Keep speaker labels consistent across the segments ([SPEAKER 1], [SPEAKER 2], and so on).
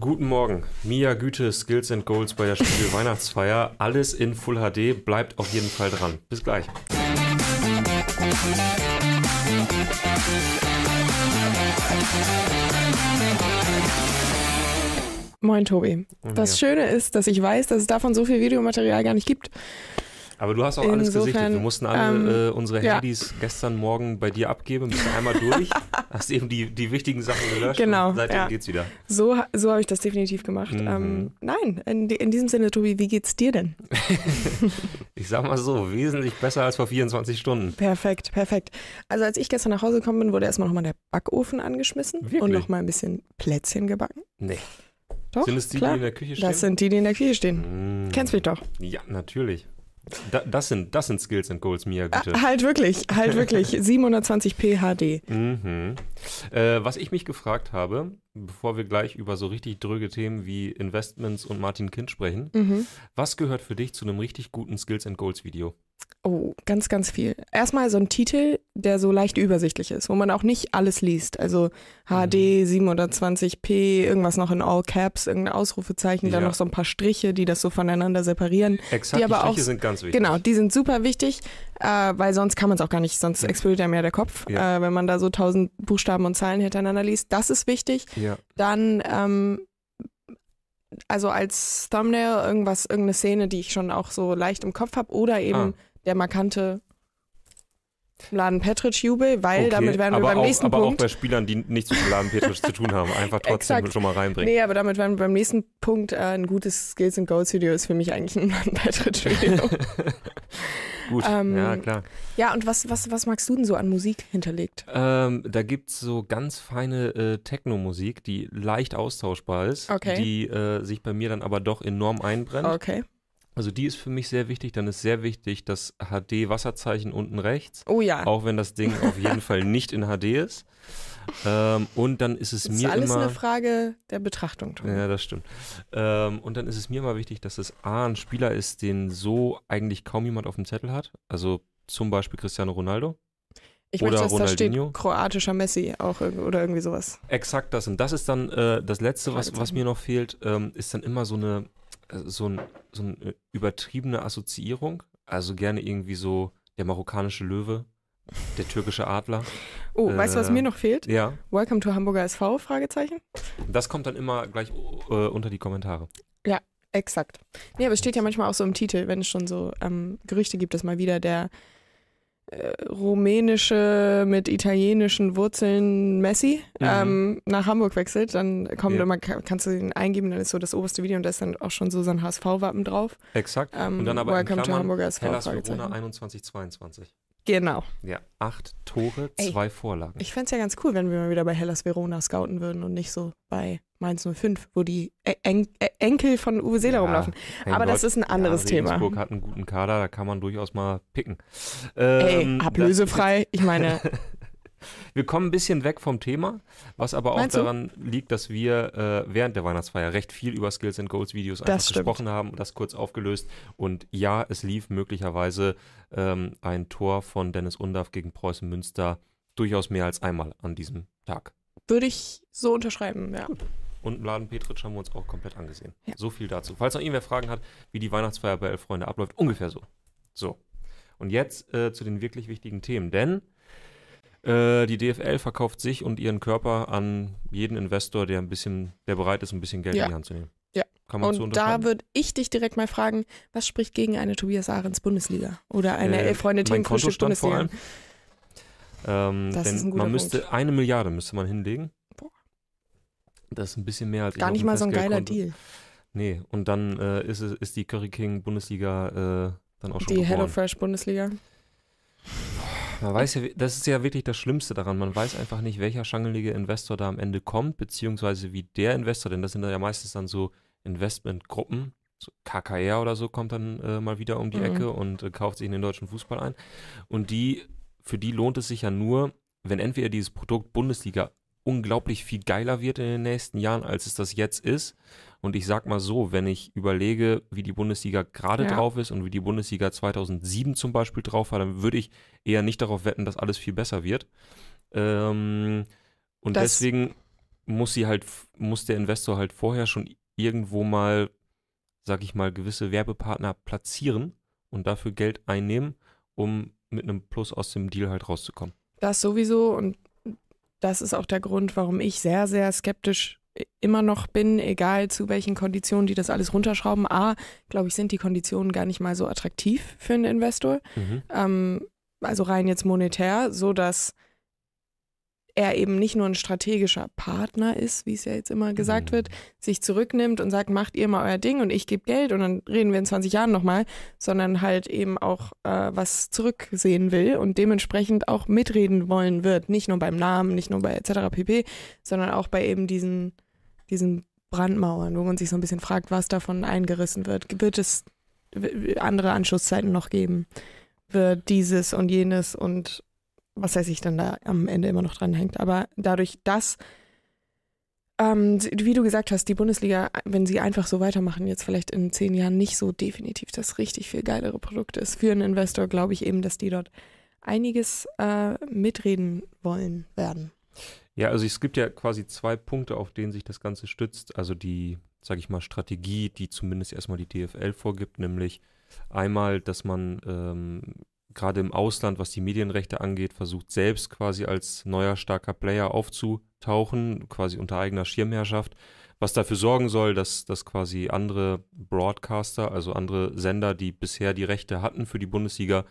[SPEAKER 1] Guten Morgen. Mia Güte, Skills and Goals bei der Spiegel Weihnachtsfeier. Alles in Full HD. Bleibt auf jeden Fall dran. Bis gleich.
[SPEAKER 2] Moin Tobi. Das Schöne ist, dass ich weiß, dass es davon so viel Videomaterial gar nicht gibt.
[SPEAKER 1] Aber du hast auch alles
[SPEAKER 2] Insofern,
[SPEAKER 1] gesichtet. Wir mussten alle
[SPEAKER 2] ähm,
[SPEAKER 1] äh, unsere
[SPEAKER 2] ja.
[SPEAKER 1] Handys gestern Morgen bei dir abgeben, bist einmal durch, hast eben die, die wichtigen Sachen gelöscht
[SPEAKER 2] Genau,
[SPEAKER 1] und seitdem
[SPEAKER 2] ja.
[SPEAKER 1] geht's wieder.
[SPEAKER 2] So, so habe ich das definitiv gemacht.
[SPEAKER 1] Mhm.
[SPEAKER 2] Ähm, nein, in, in diesem Sinne, Tobi, wie geht's dir denn?
[SPEAKER 1] Ich sag mal so, wesentlich besser als vor 24 Stunden.
[SPEAKER 2] Perfekt, perfekt. Also als ich gestern nach Hause gekommen bin, wurde erstmal nochmal der Backofen angeschmissen
[SPEAKER 1] Wirklich?
[SPEAKER 2] und nochmal ein bisschen Plätzchen gebacken.
[SPEAKER 1] Nee.
[SPEAKER 2] Doch,
[SPEAKER 1] Sind es die,
[SPEAKER 2] klar.
[SPEAKER 1] die in der Küche stehen?
[SPEAKER 2] das sind die, die in der Küche stehen.
[SPEAKER 1] Mm.
[SPEAKER 2] Kennst mich doch.
[SPEAKER 1] Ja, natürlich. Da, das, sind, das sind Skills and Goals, Mia Güte.
[SPEAKER 2] Ah, halt wirklich, halt wirklich. 720p HD.
[SPEAKER 1] Mhm. Äh, was ich mich gefragt habe, bevor wir gleich über so richtig dröge Themen wie Investments und Martin Kind sprechen,
[SPEAKER 2] Mhm.
[SPEAKER 1] was gehört für dich zu einem richtig guten Skills and Goals Video?
[SPEAKER 2] Oh, ganz, ganz viel. Erstmal so ein Titel, der so leicht übersichtlich ist, wo man auch nicht alles liest. Also HD, 720p, irgendwas noch in All Caps, irgendein Ausrufezeichen, dann
[SPEAKER 1] Ja.
[SPEAKER 2] noch so ein paar Striche, die das so voneinander separieren.
[SPEAKER 1] Exakt,
[SPEAKER 2] Die
[SPEAKER 1] die,
[SPEAKER 2] aber auch-
[SPEAKER 1] Striche sind ganz wichtig.
[SPEAKER 2] Genau, die sind super wichtig, äh, weil sonst kann man es auch gar nicht, sonst explodiert einem ja der Kopf,
[SPEAKER 1] Ja.
[SPEAKER 2] äh, wenn man da so tausend Buchstaben und Zahlen hintereinander liest. Das ist wichtig.
[SPEAKER 1] Ja.
[SPEAKER 2] Dann, ähm, also als Thumbnail irgendwas, irgendeine Szene, die ich schon auch so leicht im Kopf habe oder eben
[SPEAKER 1] Ah.
[SPEAKER 2] der markante Laden Petritsch-Jubel, weil
[SPEAKER 1] Okay,
[SPEAKER 2] damit wären wir
[SPEAKER 1] aber
[SPEAKER 2] beim
[SPEAKER 1] auch,
[SPEAKER 2] nächsten
[SPEAKER 1] aber auch
[SPEAKER 2] Punkt.
[SPEAKER 1] bei Spielern, die nichts mit dem Laden Petrisch zu tun haben, einfach trotzdem schon mal reinbringen.
[SPEAKER 2] Nee, aber damit wären wir beim nächsten Punkt. Äh, ein gutes Skills and Goals Video ist für mich eigentlich ein Laden Petritsch-Video.
[SPEAKER 1] Gut,
[SPEAKER 2] Ähm,
[SPEAKER 1] ja klar.
[SPEAKER 2] ja, und was, was, was magst du denn so an Musik hinterlegt?
[SPEAKER 1] Ähm, da gibt es so ganz feine äh, Techno-Musik, die leicht austauschbar ist,
[SPEAKER 2] Okay.
[SPEAKER 1] die äh, sich bei mir dann aber doch enorm einbrennt.
[SPEAKER 2] Okay.
[SPEAKER 1] Also die ist für mich sehr wichtig. Dann ist sehr wichtig das HD-Wasserzeichen unten rechts,
[SPEAKER 2] Oh ja.
[SPEAKER 1] auch wenn das Ding auf jeden Fall nicht in HD ist. Ähm, und dann ist es
[SPEAKER 2] das ist
[SPEAKER 1] mir
[SPEAKER 2] alles
[SPEAKER 1] immer...
[SPEAKER 2] eine Frage der Betrachtung. Tobi.
[SPEAKER 1] Ja, das stimmt. Ähm, und dann ist es mir immer wichtig, dass es A, ein Spieler ist, den so eigentlich kaum jemand auf dem Zettel hat. Also zum Beispiel Cristiano Ronaldo.
[SPEAKER 2] Ich
[SPEAKER 1] oder
[SPEAKER 2] möchte, dass da steht kroatischer Messi auch oder irgendwie sowas.
[SPEAKER 1] Exakt das. Und das ist dann äh, das Letzte, was, was mir noch fehlt, ähm, ist dann immer so eine, äh, so, ein, so eine äh, übertriebene Assoziierung. Also gerne irgendwie so der marokkanische Löwe, der türkische Adler.
[SPEAKER 2] Oh, weißt du, was
[SPEAKER 1] Äh,
[SPEAKER 2] mir noch fehlt?
[SPEAKER 1] Ja,
[SPEAKER 2] Welcome to Hamburger SV? Fragezeichen.
[SPEAKER 1] das kommt dann immer gleich äh, unter die Kommentare.
[SPEAKER 2] Exakt. Nee, aber es steht ja manchmal auch so im Titel, wenn es schon so ähm, Gerüchte gibt, dass mal wieder der äh, rumänische mit italienischen Wurzeln Messi
[SPEAKER 1] Mhm.
[SPEAKER 2] ähm, nach Hamburg wechselt, dann kommt
[SPEAKER 1] Ja.
[SPEAKER 2] immer, ka- kannst du ihn eingeben, dann ist so das oberste Video und da ist dann auch schon so sein HSV-Wappen drauf.
[SPEAKER 1] Exakt.
[SPEAKER 2] Ähm,
[SPEAKER 1] Und dann aber in
[SPEAKER 2] Welcome to
[SPEAKER 1] Klammern
[SPEAKER 2] Hamburger SV?
[SPEAKER 1] Hellas. Verona 2122.
[SPEAKER 2] Genau.
[SPEAKER 1] Ja, acht Tore,
[SPEAKER 2] Ey,
[SPEAKER 1] zwei Vorlagen.
[SPEAKER 2] Ich fände es ja ganz cool, wenn wir mal wieder bei Hellas Verona scouten würden und nicht so bei Mainz 05, wo die En E- Enkel von Uwe Seeler
[SPEAKER 1] Ja,
[SPEAKER 2] rumlaufen. Aber das
[SPEAKER 1] Gott,
[SPEAKER 2] ist ein anderes
[SPEAKER 1] ja,
[SPEAKER 2] Thema.
[SPEAKER 1] Regensburg hat einen guten Kader, da kann man durchaus mal picken.
[SPEAKER 2] Ey,
[SPEAKER 1] Ähm,
[SPEAKER 2] ablösefrei. Ich meine,
[SPEAKER 1] das- Wir kommen ein bisschen weg vom Thema, was aber auch
[SPEAKER 2] Meinst du?
[SPEAKER 1] daran liegt, dass wir äh, während der Weihnachtsfeier recht viel über Skills and Goals Videos einfach gesprochen haben, das kurz aufgelöst. Und ja, es lief möglicherweise ähm, ein Tor von Dennis Undaff gegen Preußen Münster durchaus mehr als einmal an diesem Tag.
[SPEAKER 2] würde ich so unterschreiben, ja.
[SPEAKER 1] Und Laden Petritsch haben wir uns auch komplett angesehen.
[SPEAKER 2] Ja.
[SPEAKER 1] So viel dazu. Falls noch irgendwer Fragen hat, wie die Weihnachtsfeier bei Elf Freunde abläuft, ungefähr so. So. Und jetzt äh, zu den wirklich wichtigen Themen. Denn äh, die DFL verkauft sich und ihren Körper an jeden Investor, der ein bisschen, der bereit ist, ein bisschen Geld
[SPEAKER 2] Ja.
[SPEAKER 1] in die Hand zu nehmen.
[SPEAKER 2] Ja.
[SPEAKER 1] Kann man so
[SPEAKER 2] Und da würde ich dich direkt mal fragen, was spricht gegen eine Tobias Ahrens Bundesliga? Oder eine
[SPEAKER 1] Äh,
[SPEAKER 2] Freunde Themenfrühstück
[SPEAKER 1] Kontostand vor
[SPEAKER 2] Bundesliga?
[SPEAKER 1] allem. Ähm,
[SPEAKER 2] Das ist ein guter
[SPEAKER 1] man müsste
[SPEAKER 2] Punkt.
[SPEAKER 1] eine Milliarde müsste man hinlegen.
[SPEAKER 2] Boah.
[SPEAKER 1] Das ist ein bisschen mehr als ich
[SPEAKER 2] Gar
[SPEAKER 1] auf
[SPEAKER 2] nicht mal so ein geiler
[SPEAKER 1] Festgeldkonto-
[SPEAKER 2] Deal.
[SPEAKER 1] Nee, und dann äh, ist, es, ist die Curry King Bundesliga äh, dann auch schon
[SPEAKER 2] Die
[SPEAKER 1] geboren.
[SPEAKER 2] HelloFresh Bundesliga.
[SPEAKER 1] Man weiß ja, das ist ja wirklich das Schlimmste daran. Man weiß einfach nicht, welcher schangelige Investor da am Ende kommt, beziehungsweise wie der Investor, denn das sind ja meistens dann so Investmentgruppen, so KKR oder so kommt dann äh, mal wieder um die
[SPEAKER 2] Mhm.
[SPEAKER 1] Ecke und äh, kauft sich in den deutschen Fußball ein. Und die, für die lohnt es sich ja nur, wenn entweder dieses Produkt Bundesliga unglaublich viel geiler wird in den nächsten Jahren, als es das jetzt ist. Und ich sag mal so, wenn ich überlege, wie die Bundesliga gerade
[SPEAKER 2] Ja.
[SPEAKER 1] drauf ist und wie die Bundesliga 2007 zum Beispiel drauf war, dann würde ich eher nicht darauf wetten, dass alles viel besser wird. Ähm, und
[SPEAKER 2] Das-
[SPEAKER 1] deswegen muss sie halt, muss der Investor halt vorher schon irgendwo mal, sag ich mal, gewisse Werbepartner platzieren und dafür Geld einnehmen, um mit einem Plus aus dem Deal halt rauszukommen.
[SPEAKER 2] Das sowieso und das ist auch der Grund, warum ich sehr, sehr skeptisch immer noch bin, egal zu welchen Konditionen die das alles runterschrauben. A, glaube ich, sind die Konditionen gar nicht mal so attraktiv für einen Investor.
[SPEAKER 1] Mhm.
[SPEAKER 2] Ähm, also rein jetzt monetär, so dass er eben nicht nur ein strategischer Partner ist, wie es ja jetzt immer gesagt
[SPEAKER 1] Mhm.
[SPEAKER 2] wird, sich zurücknimmt und sagt, macht ihr mal euer Ding und ich gebe Geld und dann reden wir in 20 Jahren nochmal, sondern halt eben auch äh, was zurücksehen will und dementsprechend auch mitreden wollen wird. Nicht nur beim Namen, nicht nur bei etc. pp, sondern auch bei eben diesen, diesen Brandmauern, wo man sich so ein bisschen fragt, was davon eingerissen wird. Wird es andere Anschlusszeiten noch geben? Wird dieses und jenes und was weiß ich dann da am Ende immer noch dran hängt. Aber dadurch, dass, ähm, wie du gesagt hast, die Bundesliga, wenn sie einfach so weitermachen, jetzt vielleicht in zehn Jahren nicht so definitiv das richtig viel geilere Produkt ist. Für einen Investor glaube ich eben, dass die dort einiges äh, mitreden wollen werden.
[SPEAKER 1] Ja, also es gibt ja quasi zwei Punkte, auf denen sich das Ganze stützt. Also die, sag ich mal, Strategie, die zumindest erstmal die DFL vorgibt, nämlich einmal, dass man ähm, gerade im Ausland, was die Medienrechte angeht, versucht selbst quasi als neuer starker Player aufzutauchen, quasi unter eigener Schirmherrschaft, was dafür sorgen soll, dass, dass quasi andere Broadcaster, also andere Sender, die bisher die Rechte hatten für die Bundesliga,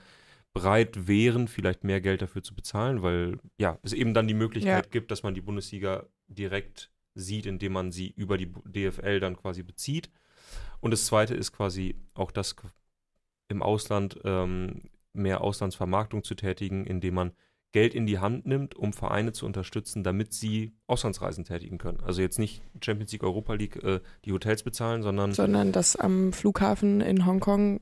[SPEAKER 1] bereit wären, vielleicht mehr Geld dafür zu bezahlen, weil ja, es eben dann die Möglichkeit
[SPEAKER 2] Ja.
[SPEAKER 1] gibt, dass man die Bundesliga direkt sieht, indem man sie über die DFL dann quasi bezieht. Und das zweite ist quasi auch das qu- im Ausland ähm, mehr Auslandsvermarktung zu tätigen, indem man Geld in die Hand nimmt, um Vereine zu unterstützen, damit sie Auslandsreisen tätigen können. Also jetzt nicht Champions League, Europa League äh, die Hotels bezahlen, sondern
[SPEAKER 2] Sondern dass am Flughafen in Hongkong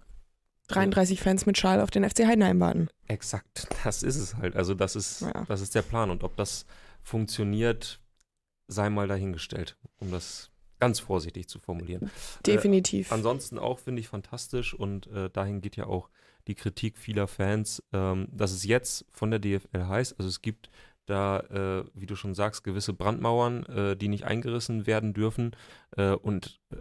[SPEAKER 2] 33 Fans mit Schal auf den FC Heidenheim warten.
[SPEAKER 1] Exakt, das ist es halt. Also das ist,
[SPEAKER 2] Ja.
[SPEAKER 1] das ist der Plan. Und ob das funktioniert, sei mal dahingestellt, um das ganz vorsichtig zu formulieren.
[SPEAKER 2] Definitiv.
[SPEAKER 1] Ansonsten auch finde ich fantastisch und äh, dahin geht ja auch die Kritik vieler Fans, ähm, dass es jetzt von der DFL heißt, also es gibt da, äh, wie du schon sagst, gewisse Brandmauern, äh, die nicht eingerissen werden dürfen äh, und äh,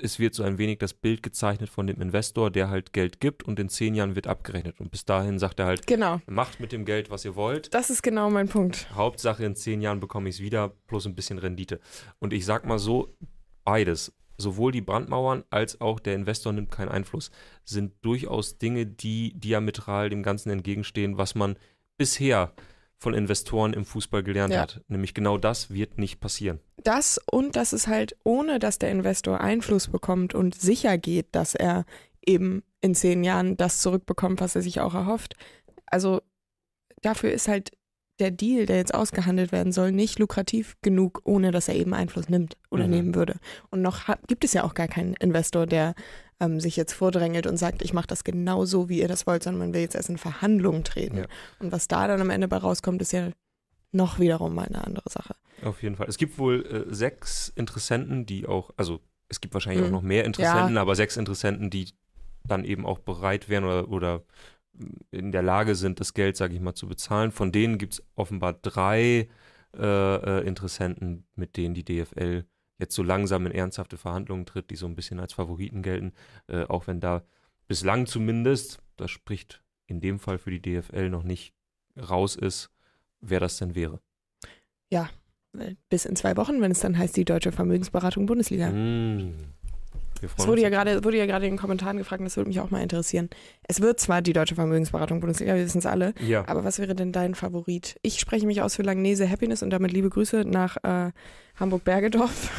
[SPEAKER 1] es wird so ein wenig das Bild gezeichnet von dem Investor, der halt Geld gibt und in zehn Jahren wird abgerechnet und bis dahin sagt er halt,
[SPEAKER 2] genau.
[SPEAKER 1] macht mit dem Geld, was ihr wollt.
[SPEAKER 2] Das ist genau mein Punkt.
[SPEAKER 1] Hauptsache in zehn Jahren bekomme ich es wieder, plus ein bisschen Rendite. Und ich sag mal so, beides, sowohl die Brandmauern als auch der Investor nimmt keinen Einfluss, sind durchaus Dinge, die diametral dem Ganzen entgegenstehen, was man bisher von Investoren im Fußball gelernt
[SPEAKER 2] Ja.
[SPEAKER 1] hat. Nämlich genau das wird nicht passieren.
[SPEAKER 2] Das und dass es halt, ohne dass der Investor Einfluss bekommt und sicher geht, dass er eben in zehn Jahren das zurückbekommt, was er sich auch erhofft. Also dafür ist halt der Deal, der jetzt ausgehandelt werden soll, nicht lukrativ genug, ohne dass er eben Einfluss nimmt oder
[SPEAKER 1] Mhm.
[SPEAKER 2] nehmen würde. Und noch gibt es ja auch gar keinen Investor, der ähm, sich jetzt vordrängelt und sagt, ich mache das genau so, wie ihr das wollt, sondern man will jetzt erst in Verhandlungen treten.
[SPEAKER 1] Ja.
[SPEAKER 2] Und was da dann am Ende bei rauskommt, ist ja noch wiederum mal eine andere Sache.
[SPEAKER 1] Auf jeden Fall. Es gibt wohl äh, sechs Interessenten, die auch, also es gibt wahrscheinlich auch
[SPEAKER 2] Mhm.
[SPEAKER 1] noch mehr Interessenten, aber sechs Interessenten, die dann eben auch bereit wären oder, oder in der Lage sind, das Geld, sage ich mal, zu bezahlen. Von denen gibt es offenbar drei äh, äh, Interessenten, mit denen die DFL jetzt so langsam in ernsthafte Verhandlungen tritt, die so ein bisschen als Favoriten gelten, äh, auch wenn da bislang zumindest, das spricht in dem Fall für die DFL noch nicht raus ist, wer das denn wäre.
[SPEAKER 2] bis in zwei Wochen, wenn es dann heißt, die Deutsche Vermögensberatung Bundesliga.
[SPEAKER 1] Mm.
[SPEAKER 2] Es wurde ja gerade wurde ja gerade in den Kommentaren gefragt, das würde mich auch mal interessieren. Es wird zwar die Deutsche Vermögensberatung Bundesliga, wir wissen es alle,
[SPEAKER 1] Ja.
[SPEAKER 2] aber was wäre denn dein Favorit? Ich spreche mich aus für Langnese Happiness und damit liebe Grüße nach äh, Hamburg-Bergedorf,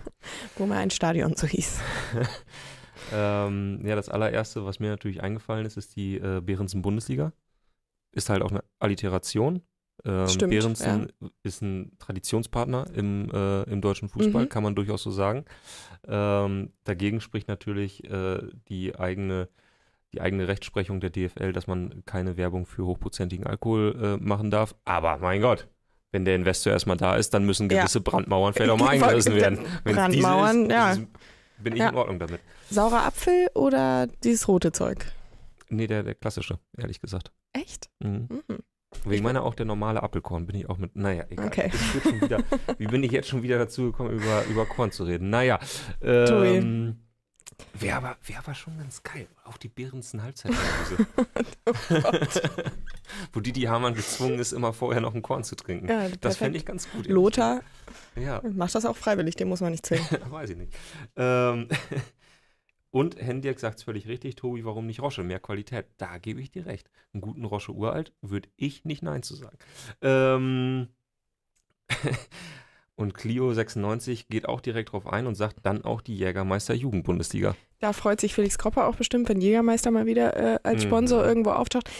[SPEAKER 2] wo mal ein Stadion so hieß.
[SPEAKER 1] Ähm, ja, das allererste, was mir natürlich eingefallen ist, ist die äh, Behrensen Bundesliga. Ist halt auch eine Alliteration. Ähm,
[SPEAKER 2] Stimmt,
[SPEAKER 1] Behrensen ist ein Traditionspartner im, äh, im deutschen Fußball,
[SPEAKER 2] Mhm.
[SPEAKER 1] kann man durchaus so sagen. Ähm, dagegen spricht natürlich äh, die eigene die eigene Rechtsprechung der DFL, dass man keine Werbung für hochprozentigen Alkohol äh, machen darf. Aber mein Gott, wenn der Investor erstmal da ist, dann müssen
[SPEAKER 2] Ja.
[SPEAKER 1] gewisse Brandmauern vielleicht auch mal eingerissen werden. Wenn's
[SPEAKER 2] Brandmauern,
[SPEAKER 1] ist,
[SPEAKER 2] ja.
[SPEAKER 1] bin ich
[SPEAKER 2] Ja.
[SPEAKER 1] in Ordnung damit.
[SPEAKER 2] Saurer Apfel oder dieses rote Zeug?
[SPEAKER 1] Nee, der, der klassische, ehrlich gesagt.
[SPEAKER 2] Echt?
[SPEAKER 1] Mhm.
[SPEAKER 2] Mhm.
[SPEAKER 1] Wegen meiner auch der normale Apfelkorn bin ich auch mit. Naja, egal.
[SPEAKER 2] Okay.
[SPEAKER 1] Wieder, wie bin ich jetzt schon wieder dazu gekommen, über, über Korn zu reden? Naja. Ähm, Wäre aber, wär aber schon ganz geil. Auch die Behrensen Halbzeitanalyse. Wo Didi Hamann gezwungen ist, immer vorher noch ein Korn zu trinken.
[SPEAKER 2] Ja,
[SPEAKER 1] das fände ich ganz gut.
[SPEAKER 2] Lothar
[SPEAKER 1] Ja,
[SPEAKER 2] macht das auch freiwillig, den muss man nicht zwingen.
[SPEAKER 1] weiß ich nicht. Ähm, und Hendrik sagt es völlig richtig, Tobi, warum nicht Rosche? Mehr Qualität. Da gebe ich dir recht. Einen guten Rosche uralt würde ich nicht Nein zu sagen. Ähm, und Clio 96 geht auch direkt drauf ein und sagt dann auch die Jägermeister Jugendbundesliga.
[SPEAKER 2] Da freut sich Felix Kropper auch bestimmt, wenn Jägermeister mal wieder äh, als Sponsor
[SPEAKER 1] Mhm.
[SPEAKER 2] irgendwo auftaucht.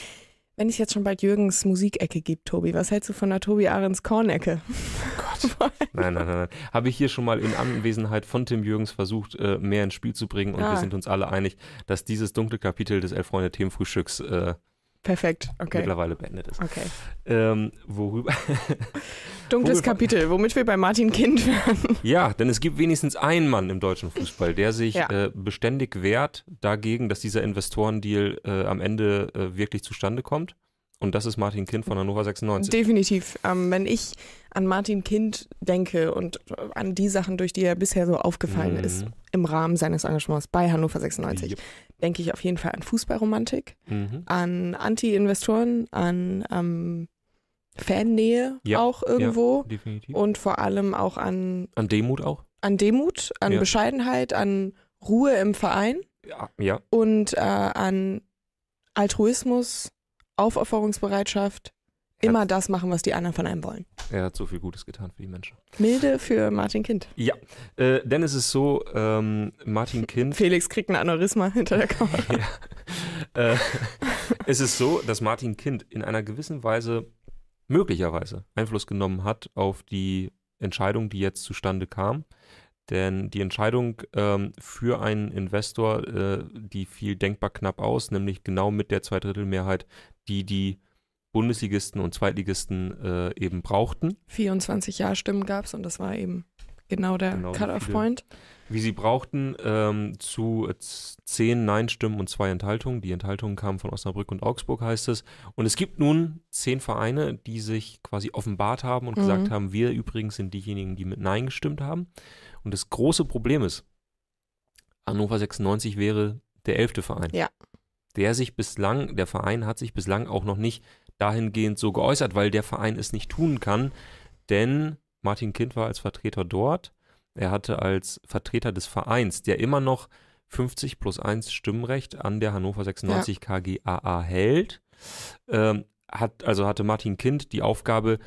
[SPEAKER 2] Wenn es jetzt schon bald Jürgens Musikecke gibt, Tobi, was hältst du von der Tobi Ahrens Kornecke?
[SPEAKER 1] Gott. Nein, nein, nein, nein. Habe ich hier schon mal in Anwesenheit von Tim Jürgens versucht, äh, mehr ins Spiel zu bringen und wir
[SPEAKER 2] Ah.
[SPEAKER 1] sind uns alle einig, dass dieses dunkle Kapitel des Elf-Freunde-Themenfrühstücks äh,
[SPEAKER 2] Perfekt, okay.
[SPEAKER 1] mittlerweile beendet ist.
[SPEAKER 2] Okay.
[SPEAKER 1] Ähm, worüber?
[SPEAKER 2] Dunkles Kapitel, womit wir bei Martin Kind werden.
[SPEAKER 1] Ja, denn es gibt wenigstens einen Mann im deutschen Fußball, der sich
[SPEAKER 2] Ja.
[SPEAKER 1] äh, beständig wehrt dagegen, dass dieser Investorendeal äh, am Ende äh, wirklich zustande kommt. Und das ist Martin Kind von Hannover 96.
[SPEAKER 2] Definitiv. Ähm, wenn ich an Martin Kind denke und äh, an die Sachen, durch die er bisher so aufgefallen
[SPEAKER 1] Mhm.
[SPEAKER 2] ist im Rahmen seines Engagements bei Hannover 96,
[SPEAKER 1] Yep.
[SPEAKER 2] denke ich auf jeden Fall an Fußballromantik,
[SPEAKER 1] Mhm.
[SPEAKER 2] an Anti-Investoren, an ähm, Fannähe
[SPEAKER 1] Ja,
[SPEAKER 2] auch irgendwo
[SPEAKER 1] Definitiv.
[SPEAKER 2] und vor allem auch an,
[SPEAKER 1] An Demut auch?
[SPEAKER 2] an Demut, an
[SPEAKER 1] Ja.
[SPEAKER 2] Bescheidenheit, an Ruhe im Verein
[SPEAKER 1] Ja. ja.
[SPEAKER 2] und äh, an Altruismus, Aufopferungsbereitschaft, immer das machen, was die anderen von einem wollen.
[SPEAKER 1] Er hat so viel Gutes getan für die Menschen.
[SPEAKER 2] Milde für Martin Kind.
[SPEAKER 1] Ja, äh, denn es ist so, ähm, Martin Kind
[SPEAKER 2] Felix kriegt ein Aneurysma hinter der Kamera.
[SPEAKER 1] ja. äh, es ist so, dass Martin Kind in einer gewissen Weise möglicherweise Einfluss genommen hat auf die Entscheidung, die jetzt zustande kam. Denn die Entscheidung ähm, für einen Investor, äh, die fiel denkbar knapp aus, nämlich genau mit der Zweidrittelmehrheit, die die Bundesligisten und Zweitligisten äh, eben brauchten.
[SPEAKER 2] 24 Ja-Stimmen gab es und das war eben genau der
[SPEAKER 1] Genau
[SPEAKER 2] Cut-Off-Point.
[SPEAKER 1] wie sie brauchten, ähm, zu äh, z- zehn Nein-Stimmen und zwei Enthaltungen. Die Enthaltungen kamen von Osnabrück und Augsburg, heißt es. Und es gibt nun zehn Vereine, die sich quasi offenbart haben und
[SPEAKER 2] Mhm.
[SPEAKER 1] gesagt haben, wir übrigens sind diejenigen, die mit Nein gestimmt haben. Und das große Problem ist, Hannover 96 wäre der elfte Verein.
[SPEAKER 2] Ja.
[SPEAKER 1] Der sich bislang, der Verein hat sich bislang auch noch nicht dahingehend so geäußert, weil der Verein es nicht tun kann, denn Martin Kind war als Vertreter dort. Er hatte als Vertreter des Vereins, der immer noch 50 plus 1 Stimmrecht an der Hannover 96 KGAA hält, ähm, hat, also hatte Martin Kind die Aufgabe,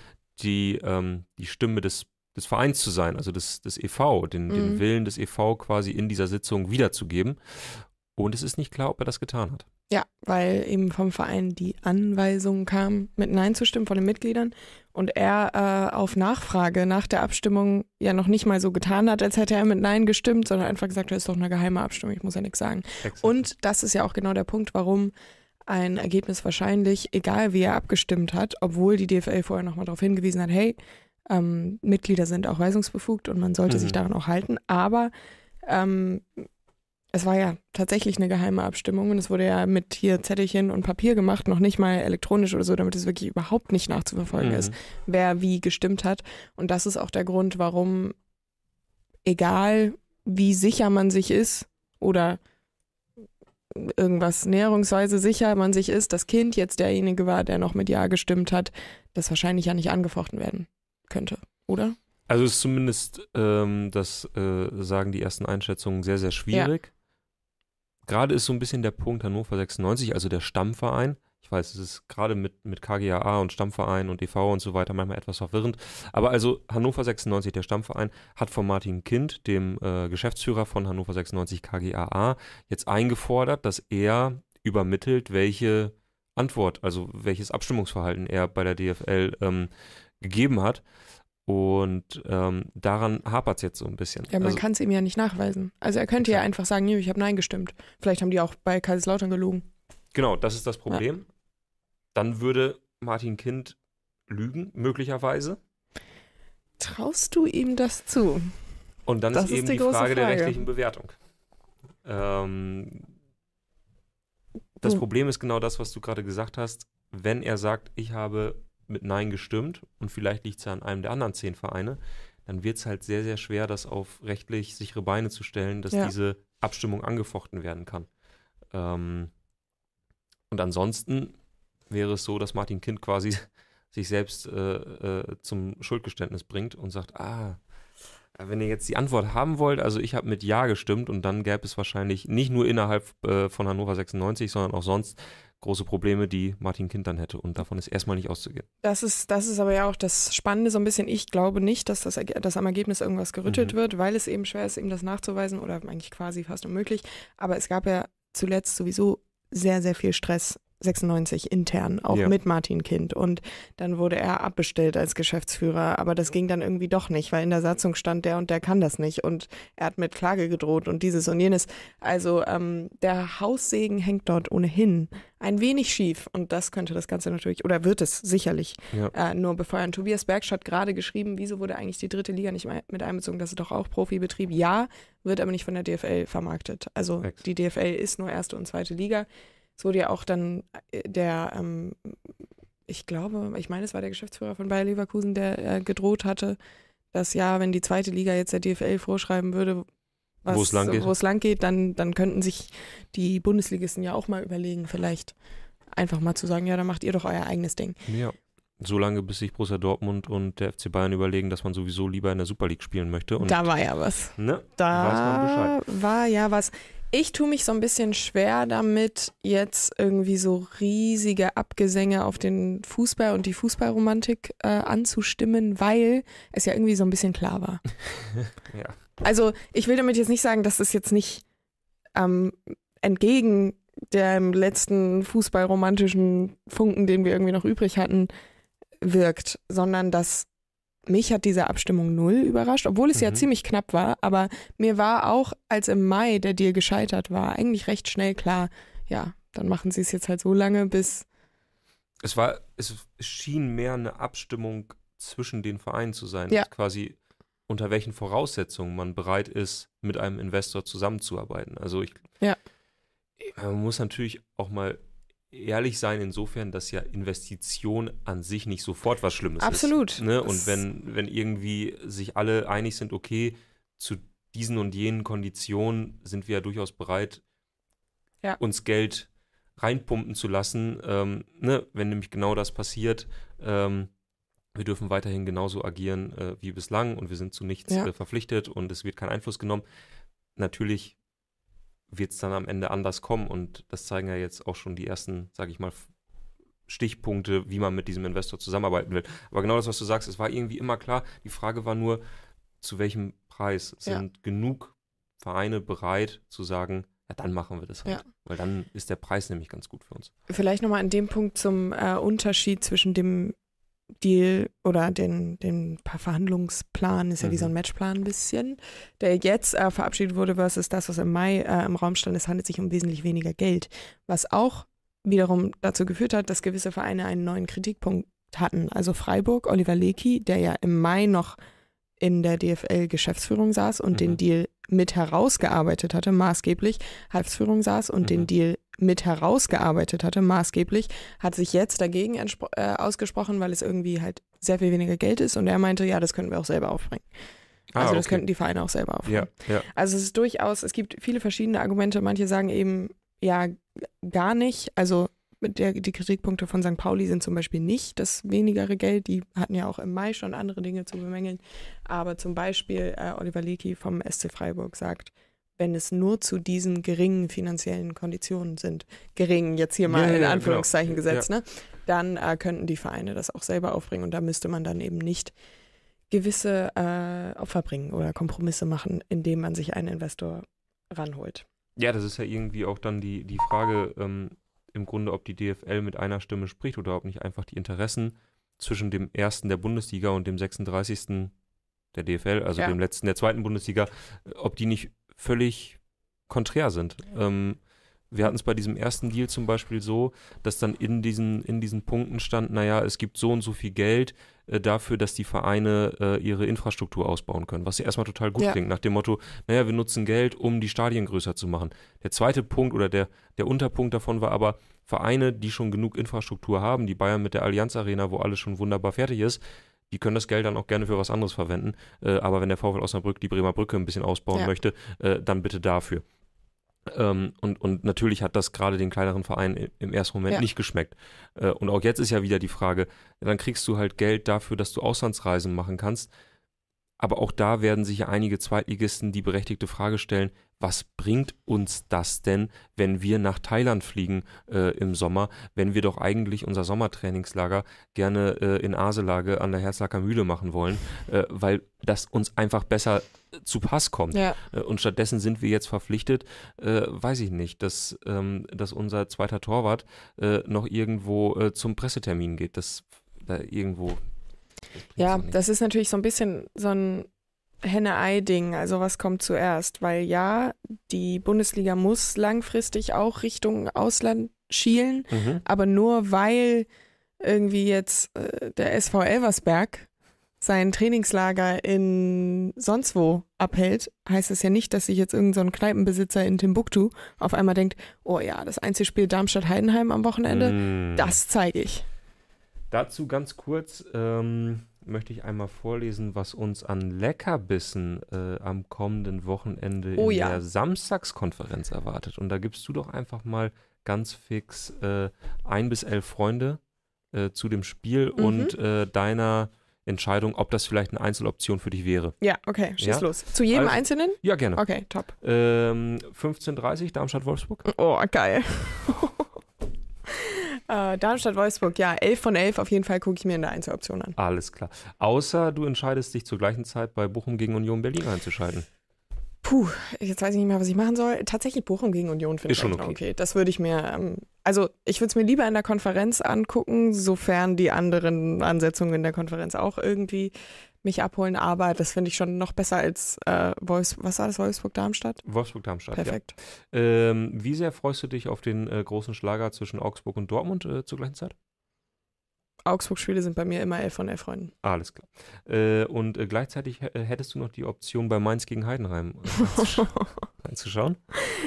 [SPEAKER 1] die, ähm, die Stimme des, des Vereins zu sein, also des, des EV, den, den
[SPEAKER 2] Mhm.
[SPEAKER 1] Willen des EV quasi in dieser Sitzung wiederzugeben. Und es ist nicht klar, ob er das getan hat.
[SPEAKER 2] Ja, weil eben vom Verein die Anweisung kam, mit Nein zu stimmen von den Mitgliedern und er äh, auf Nachfrage nach der Abstimmung ja noch nicht mal so getan hat, als hätte er mit Nein gestimmt, sondern einfach gesagt, das ist doch eine geheime Abstimmung, ich muss ja nichts sagen.
[SPEAKER 1] Exakt.
[SPEAKER 2] Und das ist ja auch genau der Punkt, warum ein Ergebnis wahrscheinlich, egal wie er abgestimmt hat, obwohl die DFL vorher nochmal darauf hingewiesen hat, hey, ähm, Mitglieder sind auch weisungsbefugt und man sollte
[SPEAKER 1] Mhm.
[SPEAKER 2] sich daran auch halten, aber ähm, es war ja tatsächlich eine geheime Abstimmung und es wurde ja mit hier Zettelchen und Papier gemacht, noch nicht mal elektronisch oder so, damit es wirklich überhaupt nicht nachzuverfolgen
[SPEAKER 1] Mhm.
[SPEAKER 2] ist, wer wie gestimmt hat. Und das ist auch der Grund, warum, egal wie sicher man sich ist oder irgendwas näherungsweise sicher man sich ist, das Kind jetzt derjenige war, der noch mit Ja gestimmt hat, das wahrscheinlich ja nicht angefochten werden könnte, oder?
[SPEAKER 1] Also es ist zumindest, ähm, das äh, sagen die ersten Einschätzungen, sehr, sehr schwierig. Gerade ist so ein bisschen der Punkt Hannover 96, also der Stammverein. Ich weiß, es ist gerade mit, mit KGAA und Stammverein und e.V. und so weiter manchmal etwas verwirrend. Aber also Hannover 96, der Stammverein, hat von Martin Kind, dem äh, Geschäftsführer von Hannover 96 KGAA, jetzt eingefordert, dass er übermittelt, welche Antwort, also welches Abstimmungsverhalten er bei der DFL ähm, gegeben hat. Und ähm, daran hapert es jetzt so ein bisschen.
[SPEAKER 2] Ja, man
[SPEAKER 1] also,
[SPEAKER 2] kann es ihm ja nicht nachweisen. Also er könnte ja
[SPEAKER 1] Exakt.
[SPEAKER 2] einfach sagen, nö, ich habe Nein gestimmt. Vielleicht haben die auch bei Kaiserslautern gelogen.
[SPEAKER 1] genau, das ist das Problem. Dann würde Martin Kind lügen, möglicherweise.
[SPEAKER 2] Traust du ihm das zu?
[SPEAKER 1] Und dann
[SPEAKER 2] Das
[SPEAKER 1] ist
[SPEAKER 2] ist
[SPEAKER 1] eben
[SPEAKER 2] die
[SPEAKER 1] die,
[SPEAKER 2] große
[SPEAKER 1] Frage der
[SPEAKER 2] Frage.
[SPEAKER 1] rechtlichen Bewertung. Ähm, das
[SPEAKER 2] Hm.
[SPEAKER 1] Problem ist genau das, was du gerade gesagt hast. wenn er sagt, ich habe mit Nein gestimmt und vielleicht liegt es an einem der anderen zehn Vereine, dann wird es halt sehr, sehr schwer, das auf rechtlich sichere Beine zu stellen, dass
[SPEAKER 2] Ja.
[SPEAKER 1] diese Abstimmung angefochten werden kann. Ähm, und ansonsten wäre es so, dass Martin Kind quasi sich selbst äh, äh, zum Schuldgeständnis bringt und sagt, ah, wenn ihr jetzt die Antwort haben wollt, also ich habe mit Ja gestimmt und dann gäbe es wahrscheinlich nicht nur innerhalb äh, von Hannover 96, sondern auch sonst große Probleme, die Martin Kind dann hätte. Und davon ist erstmal nicht auszugehen.
[SPEAKER 2] Das ist, das ist aber ja auch das Spannende so ein bisschen. Ich glaube nicht, dass, das, dass am Ergebnis irgendwas gerüttelt
[SPEAKER 1] Mhm.
[SPEAKER 2] wird, weil es eben schwer ist, ihm das nachzuweisen oder eigentlich quasi fast unmöglich. Aber es gab ja zuletzt sowieso sehr, sehr viel Stress 96 intern, auch
[SPEAKER 1] Ja.
[SPEAKER 2] mit Martin Kind. Und dann wurde er abbestellt als Geschäftsführer, aber das ging dann irgendwie doch nicht, weil in der Satzung stand, der und der kann das nicht. Und er hat mit Klage gedroht und dieses und jenes. Also ähm, der Haussegen hängt dort ohnehin ein wenig schief. Und das könnte das Ganze natürlich, oder wird es sicherlich
[SPEAKER 1] Ja.
[SPEAKER 2] äh, nur befeuern. Tobias Bergsch hat gerade geschrieben, wieso wurde eigentlich die dritte Liga nicht mit einbezogen? Das ist doch auch Profibetrieb. Ja, wird aber nicht von der DFL vermarktet. Also
[SPEAKER 1] Ex.
[SPEAKER 2] die DFL ist nur erste und zweite Liga. Es wurde ja auch dann äh, der, ähm, ich glaube, ich meine, es war der Geschäftsführer von Bayer Leverkusen, der äh, gedroht hatte, dass ja, wenn die zweite Liga jetzt der DFL vorschreiben würde,
[SPEAKER 1] Wo es lang
[SPEAKER 2] es lang geht, dann, dann könnten sich die Bundesligisten ja auch mal überlegen, vielleicht einfach mal zu sagen, ja, dann macht ihr doch euer eigenes Ding.
[SPEAKER 1] Ja. Solange bis sich Borussia Dortmund und der FC Bayern überlegen, dass man sowieso lieber in der Super League spielen möchte. Und
[SPEAKER 2] da war ja was.
[SPEAKER 1] ne,
[SPEAKER 2] Da war ja was. Ich tue mich so ein bisschen schwer damit, jetzt irgendwie so riesige Abgesänge auf den Fußball und die Fußballromantik äh, anzustimmen, weil es ja irgendwie so ein bisschen klar war.
[SPEAKER 1] Ja.
[SPEAKER 2] Also ich will damit jetzt nicht sagen, dass es jetzt nicht ähm, entgegen dem letzten fußballromantischen Funken, den wir irgendwie noch übrig hatten, wirkt, sondern dass mich hat diese Abstimmung null überrascht, obwohl es ja
[SPEAKER 1] Mhm.
[SPEAKER 2] ziemlich knapp war, aber mir war auch, als im Mai der Deal gescheitert war, eigentlich recht schnell klar, ja, dann machen sie es jetzt halt so lange, bis
[SPEAKER 1] Es war, es schien mehr eine Abstimmung zwischen den Vereinen zu sein.
[SPEAKER 2] Ja.
[SPEAKER 1] Quasi unter welchen Voraussetzungen man bereit ist, mit einem Investor zusammenzuarbeiten. Also ich,
[SPEAKER 2] Ja.
[SPEAKER 1] man muss natürlich auch mal ehrlich sein insofern, dass ja Investition an sich nicht sofort was Schlimmes
[SPEAKER 2] Absolut.
[SPEAKER 1] ist. Ne? Und wenn, wenn irgendwie sich alle einig sind, okay, zu diesen und jenen Konditionen sind wir ja durchaus bereit,
[SPEAKER 2] Ja.
[SPEAKER 1] uns Geld reinpumpen zu lassen, ähm, ne? wenn nämlich genau das passiert, ähm, wir dürfen weiterhin genauso agieren äh, wie bislang und wir sind zu nichts
[SPEAKER 2] Ja.
[SPEAKER 1] äh, verpflichtet und es wird kein Einfluss genommen. Natürlich wird es dann am Ende anders kommen und das zeigen ja jetzt auch schon die ersten, sage ich mal, Stichpunkte, wie man mit diesem Investor zusammenarbeiten will. Aber genau das, was du sagst, es war irgendwie immer klar. Die Frage war nur, zu welchem Preis
[SPEAKER 2] Ja.
[SPEAKER 1] sind genug Vereine bereit zu sagen, ja, dann machen wir das halt.
[SPEAKER 2] Ja.
[SPEAKER 1] Weil dann ist der Preis nämlich ganz gut für uns.
[SPEAKER 2] Vielleicht nochmal an dem Punkt zum äh, Unterschied zwischen dem Deal oder den, den paar Verhandlungsplan, ist ja wie
[SPEAKER 1] Mhm.
[SPEAKER 2] so ein Matchplan ein bisschen, der jetzt äh, verabschiedet wurde versus das, was im Mai äh, im Raum stand. Es handelt sich um wesentlich weniger Geld, was auch wiederum dazu geführt hat, dass gewisse Vereine einen neuen Kritikpunkt hatten. Also Freiburg, Oliver Lecky, der ja im Mai noch in der DFL-Geschäftsführung saß und
[SPEAKER 1] Mhm.
[SPEAKER 2] den Deal mit herausgearbeitet hatte, maßgeblich, Halbsführung saß und den
[SPEAKER 1] Mhm.
[SPEAKER 2] Deal mit herausgearbeitet hatte, maßgeblich, hat sich jetzt dagegen äh, ausgesprochen, weil es irgendwie halt sehr viel weniger Geld ist und er meinte, ja, das könnten wir auch selber aufbringen. Also das könnten die Vereine auch selber aufbringen.
[SPEAKER 1] Ah, ja, ja.
[SPEAKER 2] Also es ist durchaus, es gibt viele verschiedene Argumente. Manche sagen eben, ja, gar nicht. Also der, die Kritikpunkte von St. Pauli sind zum Beispiel nicht das wenigere Geld. Die hatten ja auch im Mai schon andere Dinge zu bemängeln. Aber zum Beispiel äh, Oliver Lecky vom SC Freiburg sagt, wenn es nur zu diesen geringen finanziellen Konditionen sind, gering jetzt hier mal
[SPEAKER 1] Ja,
[SPEAKER 2] in
[SPEAKER 1] ja,
[SPEAKER 2] Anführungszeichen
[SPEAKER 1] genau.
[SPEAKER 2] gesetzt, ne, dann äh, könnten die Vereine das auch selber aufbringen und da müsste man dann eben nicht gewisse äh, Opfer bringen oder Kompromisse machen, indem man sich einen Investor ranholt.
[SPEAKER 1] Ja, das ist ja irgendwie auch dann die, die Frage ähm, im Grunde, ob die DFL mit einer Stimme spricht oder ob nicht einfach die Interessen zwischen dem ersten der Bundesliga und dem 36. der DFL, also
[SPEAKER 2] Ja.
[SPEAKER 1] dem letzten der zweiten Bundesliga, äh, ob die nicht völlig konträr sind. Ähm, Wir hatten es bei diesem ersten Deal zum Beispiel so, dass dann in diesen, in diesen Punkten stand, naja, es gibt so und so viel Geld äh, dafür, dass die Vereine äh, ihre Infrastruktur ausbauen können, was ja erstmal total gut
[SPEAKER 2] Ja.
[SPEAKER 1] klingt, nach dem Motto, naja, wir nutzen Geld, um die Stadien größer zu machen. Der zweite Punkt oder der, der Unterpunkt davon war aber, Vereine, die schon genug Infrastruktur haben, die Bayern mit der Allianz Arena, wo alles schon wunderbar fertig ist, die können das Geld dann auch gerne für was anderes verwenden. Äh, aber wenn der VfL Osnabrück die Bremer Brücke ein bisschen ausbauen
[SPEAKER 2] Ja.
[SPEAKER 1] möchte, äh, dann bitte dafür. Ähm, und, und natürlich hat das gerade den kleineren Vereinen i- im ersten Moment
[SPEAKER 2] Ja.
[SPEAKER 1] nicht geschmeckt. Äh, und auch jetzt ist ja wieder die Frage, dann kriegst du halt Geld dafür, dass du Auslandsreisen machen kannst. Aber auch da werden sich ja einige Zweitligisten die berechtigte Frage stellen, was bringt uns das denn, wenn wir nach Thailand fliegen äh, im Sommer, wenn wir doch eigentlich unser Sommertrainingslager gerne äh, in Aselage an der Herzlacker Mühle machen wollen, äh, weil das uns einfach besser zu Pass kommt.
[SPEAKER 2] Ja,
[SPEAKER 1] Äh, Und stattdessen sind wir jetzt verpflichtet, äh, weiß ich nicht, dass, ähm, dass unser zweiter Torwart äh, noch irgendwo zum Pressetermin geht. Das da irgendwo. Das
[SPEAKER 2] ja,
[SPEAKER 1] nicht.
[SPEAKER 2] das ist natürlich so ein bisschen so ein Henne-Ei-Ding. Also was kommt zuerst? Weil ja, die Bundesliga muss langfristig auch Richtung Ausland schielen,
[SPEAKER 1] Mhm.
[SPEAKER 2] aber nur weil irgendwie jetzt äh, der SV Elversberg sein Trainingslager in sonst wo abhält, heißt es ja nicht, dass sich jetzt irgendein so Kneipenbesitzer in Timbuktu auf einmal denkt, oh ja, das Einzelspiel Darmstadt-Heidenheim am Wochenende,
[SPEAKER 1] Mm.
[SPEAKER 2] das zeige ich.
[SPEAKER 1] Dazu ganz kurz ähm, möchte ich einmal vorlesen, was uns an Leckerbissen äh, am kommenden Wochenende
[SPEAKER 2] Oh
[SPEAKER 1] in
[SPEAKER 2] ja.
[SPEAKER 1] der Samstagskonferenz erwartet. Und da gibst du doch einfach mal ganz fix äh, ein bis elf Freunde äh, zu dem Spiel
[SPEAKER 2] Mhm.
[SPEAKER 1] und äh, deiner Entscheidung, ob das vielleicht eine Einzeloption für dich wäre.
[SPEAKER 2] Ja, okay, schieß
[SPEAKER 1] Ja?
[SPEAKER 2] los. Zu jedem
[SPEAKER 1] Also-
[SPEAKER 2] Einzelnen?
[SPEAKER 1] Ja, gerne.
[SPEAKER 2] Okay, top.
[SPEAKER 1] Ähm, 15.30 Darmstadt-Wolfsburg.
[SPEAKER 2] Oh, geil. äh, Darmstadt-Wolfsburg, ja, 11 von 11 auf jeden Fall gucke ich mir in der Einzeloption an.
[SPEAKER 1] Alles klar. Außer du entscheidest dich zur gleichen Zeit bei Bochum gegen Union Berlin einzuschalten.
[SPEAKER 2] Puh, jetzt weiß ich nicht mehr, was ich machen soll. Tatsächlich Bochum gegen Union finde ich
[SPEAKER 1] schon okay.
[SPEAKER 2] okay. Das würde ich mir, ähm, also ich würde es mir lieber in der Konferenz angucken, sofern die anderen Ansetzungen in der Konferenz auch irgendwie mich abholen. Aber das finde ich schon noch besser als äh, Wolfs was war das, Wolfsburg-Darmstadt?
[SPEAKER 1] Wolfsburg-Darmstadt. Ja.
[SPEAKER 2] Perfekt.
[SPEAKER 1] Ähm, wie sehr freust du dich auf den äh, großen Schlager zwischen Augsburg und Dortmund äh, zur gleichen Zeit?
[SPEAKER 2] Augsburg-Spiele sind bei mir immer 11 von 11 Freunden.
[SPEAKER 1] Alles klar. Äh, und äh, gleichzeitig äh, hättest du noch die Option, bei Mainz gegen Heidenheim äh, reinzusch- reinzuschauen.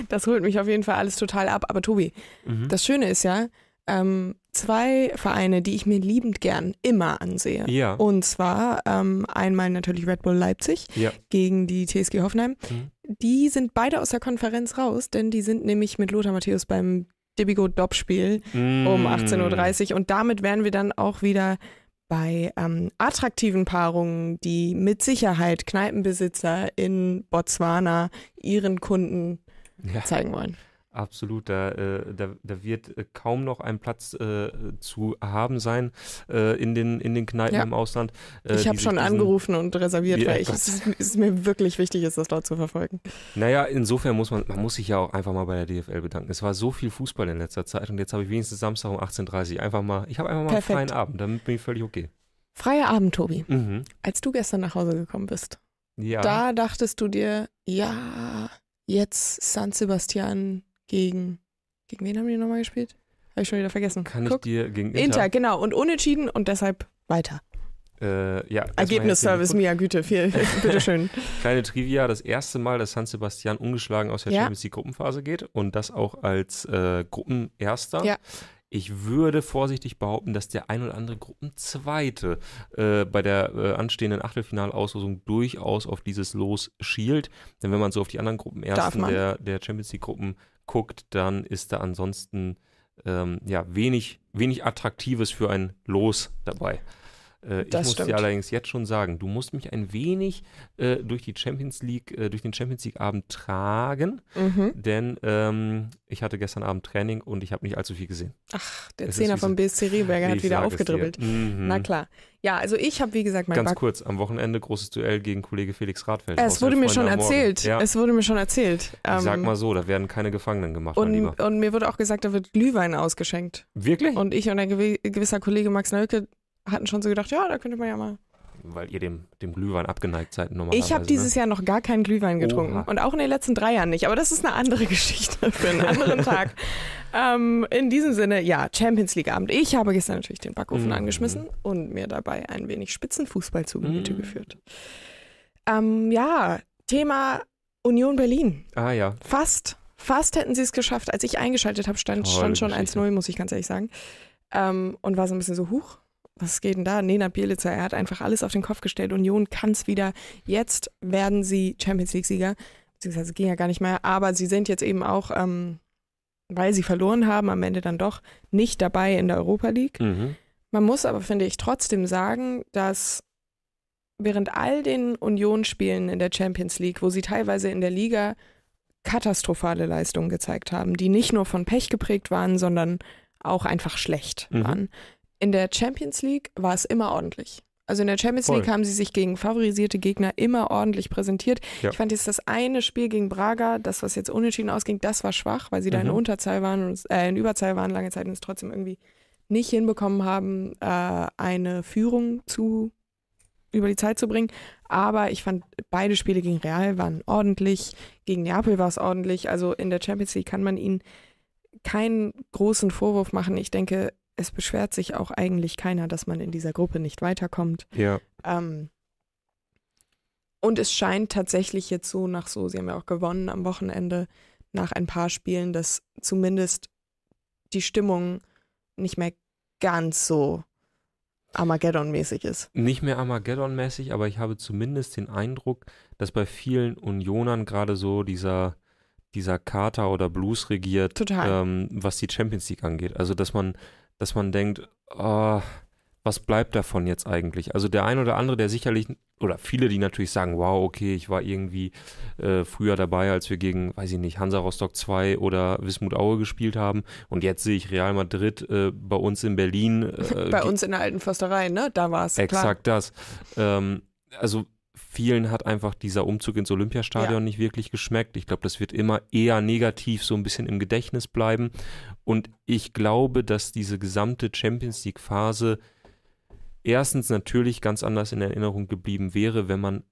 [SPEAKER 2] das holt mich auf jeden Fall alles total ab. Aber Tobi,
[SPEAKER 1] Mhm.
[SPEAKER 2] Das Schöne ist ja, ähm, zwei Vereine, die ich mir liebend gern immer ansehe.
[SPEAKER 1] ja.
[SPEAKER 2] Und zwar ähm, einmal natürlich Red Bull Leipzig
[SPEAKER 1] Ja.
[SPEAKER 2] gegen die TSG Hoffenheim.
[SPEAKER 1] Mhm.
[SPEAKER 2] Die sind beide aus der Konferenz raus, denn die sind nämlich mit Lothar Matthäus beim Debigo Dopp-Spiel um
[SPEAKER 1] Mm.
[SPEAKER 2] 18.30 Uhr. Und damit wären wir dann auch wieder bei ähm, attraktiven Paarungen, die mit Sicherheit Kneipenbesitzer in Botswana ihren Kunden
[SPEAKER 1] Ja,
[SPEAKER 2] zeigen wollen.
[SPEAKER 1] Absolut. Da, äh, da, da wird äh, kaum noch ein Platz äh, zu haben sein äh, in, den, in den Kneipen
[SPEAKER 2] Ja.
[SPEAKER 1] im Ausland. äh,
[SPEAKER 2] Ich habe schon angerufen und reserviert,
[SPEAKER 1] Ja,
[SPEAKER 2] weil ich, es, ist, es mir wirklich wichtig ist, das dort zu verfolgen.
[SPEAKER 1] Naja, insofern muss man, man muss sich ja auch einfach mal bei der DFL bedanken. Es war so viel Fußball in letzter Zeit und jetzt habe ich wenigstens Samstag um 18.30 Uhr einfach mal, ich habe einfach mal
[SPEAKER 2] Perfekt.
[SPEAKER 1] einen freien Abend, damit bin ich völlig okay.
[SPEAKER 2] Freier Abend, Tobi.
[SPEAKER 1] Mhm.
[SPEAKER 2] Als du gestern nach Hause gekommen bist,
[SPEAKER 1] Ja.
[SPEAKER 2] da dachtest du dir, ja, jetzt San Sebastian gegen, gegen wen haben die nochmal gespielt? Habe ich schon wieder vergessen.
[SPEAKER 1] kann
[SPEAKER 2] Guck.
[SPEAKER 1] ich dir gegen
[SPEAKER 2] Inter.
[SPEAKER 1] Inter,
[SPEAKER 2] genau. Und unentschieden und deshalb weiter.
[SPEAKER 1] äh, ja,
[SPEAKER 2] Ergebnisservice, Mia Güte. Viel, bitteschön.
[SPEAKER 1] Kleine Trivia, das erste Mal, dass San Sebastian ungeschlagen aus der
[SPEAKER 2] Ja.
[SPEAKER 1] Champions League Gruppenphase geht und das auch als äh, Gruppenerster.
[SPEAKER 2] Ja.
[SPEAKER 1] Ich würde vorsichtig behaupten, dass der ein oder andere Gruppenzweite äh, bei der äh, anstehenden Achtelfinalauslosung durchaus auf dieses Los schielt. Denn wenn man so auf die anderen Gruppenersten der, der Champions League Gruppen guckt, dann ist da ansonsten ähm, ja, wenig, wenig Attraktives für ein Los dabei. Äh, ich muss
[SPEAKER 2] stimmt.
[SPEAKER 1] dir allerdings jetzt schon sagen, du musst mich ein wenig äh, durch die Champions League, äh, durch den Champions League Abend tragen,
[SPEAKER 2] Mhm.
[SPEAKER 1] denn ähm, ich hatte gestern Abend Training und ich habe nicht allzu viel gesehen.
[SPEAKER 2] Ach, der
[SPEAKER 1] Es
[SPEAKER 2] Zehner vom BSC Rehberger hat wieder aufgedribbelt.
[SPEAKER 1] Mhm.
[SPEAKER 2] Na klar. Ja, also ich habe, wie gesagt, mein
[SPEAKER 1] Ganz
[SPEAKER 2] Back
[SPEAKER 1] kurz, am Wochenende großes Duell gegen Kollege Felix Radfeld.
[SPEAKER 2] Es wurde mir schon erzählt.
[SPEAKER 1] Ja,
[SPEAKER 2] Es wurde mir schon erzählt.
[SPEAKER 1] ich sag
[SPEAKER 2] Ähm,
[SPEAKER 1] mal so, da werden keine Gefangenen gemacht,
[SPEAKER 2] und, und mir wurde auch gesagt, da wird Glühwein ausgeschenkt.
[SPEAKER 1] Wirklich?
[SPEAKER 2] Und ich und ein gewi- gewisser Kollege Max Nölke hatten schon so gedacht, ja, da könnte man ja mal.
[SPEAKER 1] weil ihr dem, dem Glühwein abgeneigt seid normalerweise.
[SPEAKER 2] Ich habe dieses
[SPEAKER 1] ne?
[SPEAKER 2] Jahr noch gar keinen Glühwein getrunken
[SPEAKER 1] Oha.
[SPEAKER 2] und auch in den letzten drei Jahren nicht. Aber das ist eine andere Geschichte für einen anderen Tag. Ähm, in diesem Sinne, ja, Champions League Abend. Ich habe gestern natürlich den Backofen
[SPEAKER 1] Mhm.
[SPEAKER 2] angeschmissen und mir dabei ein wenig Spitzenfußball zu Gemüte
[SPEAKER 1] Mhm.
[SPEAKER 2] geführt. Ähm, ja, Thema Union Berlin.
[SPEAKER 1] Ah ja,
[SPEAKER 2] Fast, fast hätten sie es geschafft. Als ich eingeschaltet habe, stand, stand schon
[SPEAKER 1] Geschichte.
[SPEAKER 2] 1-0, muss ich ganz ehrlich sagen. Ähm, und war so ein bisschen so, huch, was geht denn da? Nenad Bielitzer, er hat einfach alles auf den Kopf gestellt. Union kann es wieder. Jetzt werden sie Champions League-Sieger. Beziehungsweise ging ja gar nicht mehr. Aber sie sind jetzt eben auch, ähm, weil sie verloren haben, am Ende dann doch nicht dabei in der Europa League.
[SPEAKER 1] mhm.
[SPEAKER 2] Man muss aber, finde ich, trotzdem sagen, dass während all den Union-Spielen in der Champions League, wo sie teilweise in der Liga katastrophale Leistungen gezeigt haben, die nicht nur von Pech geprägt waren, sondern auch einfach schlecht
[SPEAKER 1] Mhm.
[SPEAKER 2] waren. In der Champions League war es immer ordentlich. Also in der Champions
[SPEAKER 1] Voll.
[SPEAKER 2] League haben sie sich gegen favorisierte Gegner immer ordentlich präsentiert.
[SPEAKER 1] Ja.
[SPEAKER 2] Ich fand jetzt das eine Spiel gegen Braga, das was jetzt unentschieden ausging, das war schwach, weil sie da in
[SPEAKER 1] Mhm.
[SPEAKER 2] Unterzahl waren und äh, in Überzahl waren lange Zeit und es trotzdem irgendwie nicht hinbekommen haben, äh, eine Führung zu über die Zeit zu bringen. Aber ich fand, beide Spiele gegen Real waren ordentlich. Gegen Neapel war es ordentlich. Also in der Champions League kann man ihnen keinen großen Vorwurf machen. Ich denke, es beschwert sich auch eigentlich keiner, dass man in dieser Gruppe nicht weiterkommt.
[SPEAKER 1] ja.
[SPEAKER 2] Ähm, und es scheint tatsächlich jetzt so nach so, sie haben ja auch gewonnen am Wochenende, nach ein paar Spielen, dass zumindest die Stimmung nicht mehr ganz so Armageddon-mäßig ist.
[SPEAKER 1] Nicht mehr Armageddon-mäßig, aber ich habe zumindest den Eindruck, dass bei vielen Unionern gerade so dieser, dieser Kater oder Blues regiert, ähm, was die Champions League angeht. Also, dass man, dass man denkt, ah, was bleibt davon jetzt eigentlich? Also der ein oder andere, der sicherlich, oder viele, die natürlich sagen, wow, okay, ich war irgendwie äh, früher dabei, als wir gegen, weiß ich nicht, Hansa Rostock 2 oder Wismut Aue gespielt haben und jetzt sehe ich Real Madrid äh, bei uns in Berlin. Äh,
[SPEAKER 2] Bei uns in der alten Försterei, ne? Da war es. Klar.
[SPEAKER 1] Exakt das. Ähm, also vielen hat einfach dieser Umzug ins Olympiastadion
[SPEAKER 2] Ja.
[SPEAKER 1] nicht wirklich geschmeckt. Ich glaube, das wird immer eher negativ so ein bisschen im Gedächtnis bleiben. Und ich glaube, dass diese gesamte Champions League-Phase erstens natürlich ganz anders in Erinnerung geblieben wäre, wenn man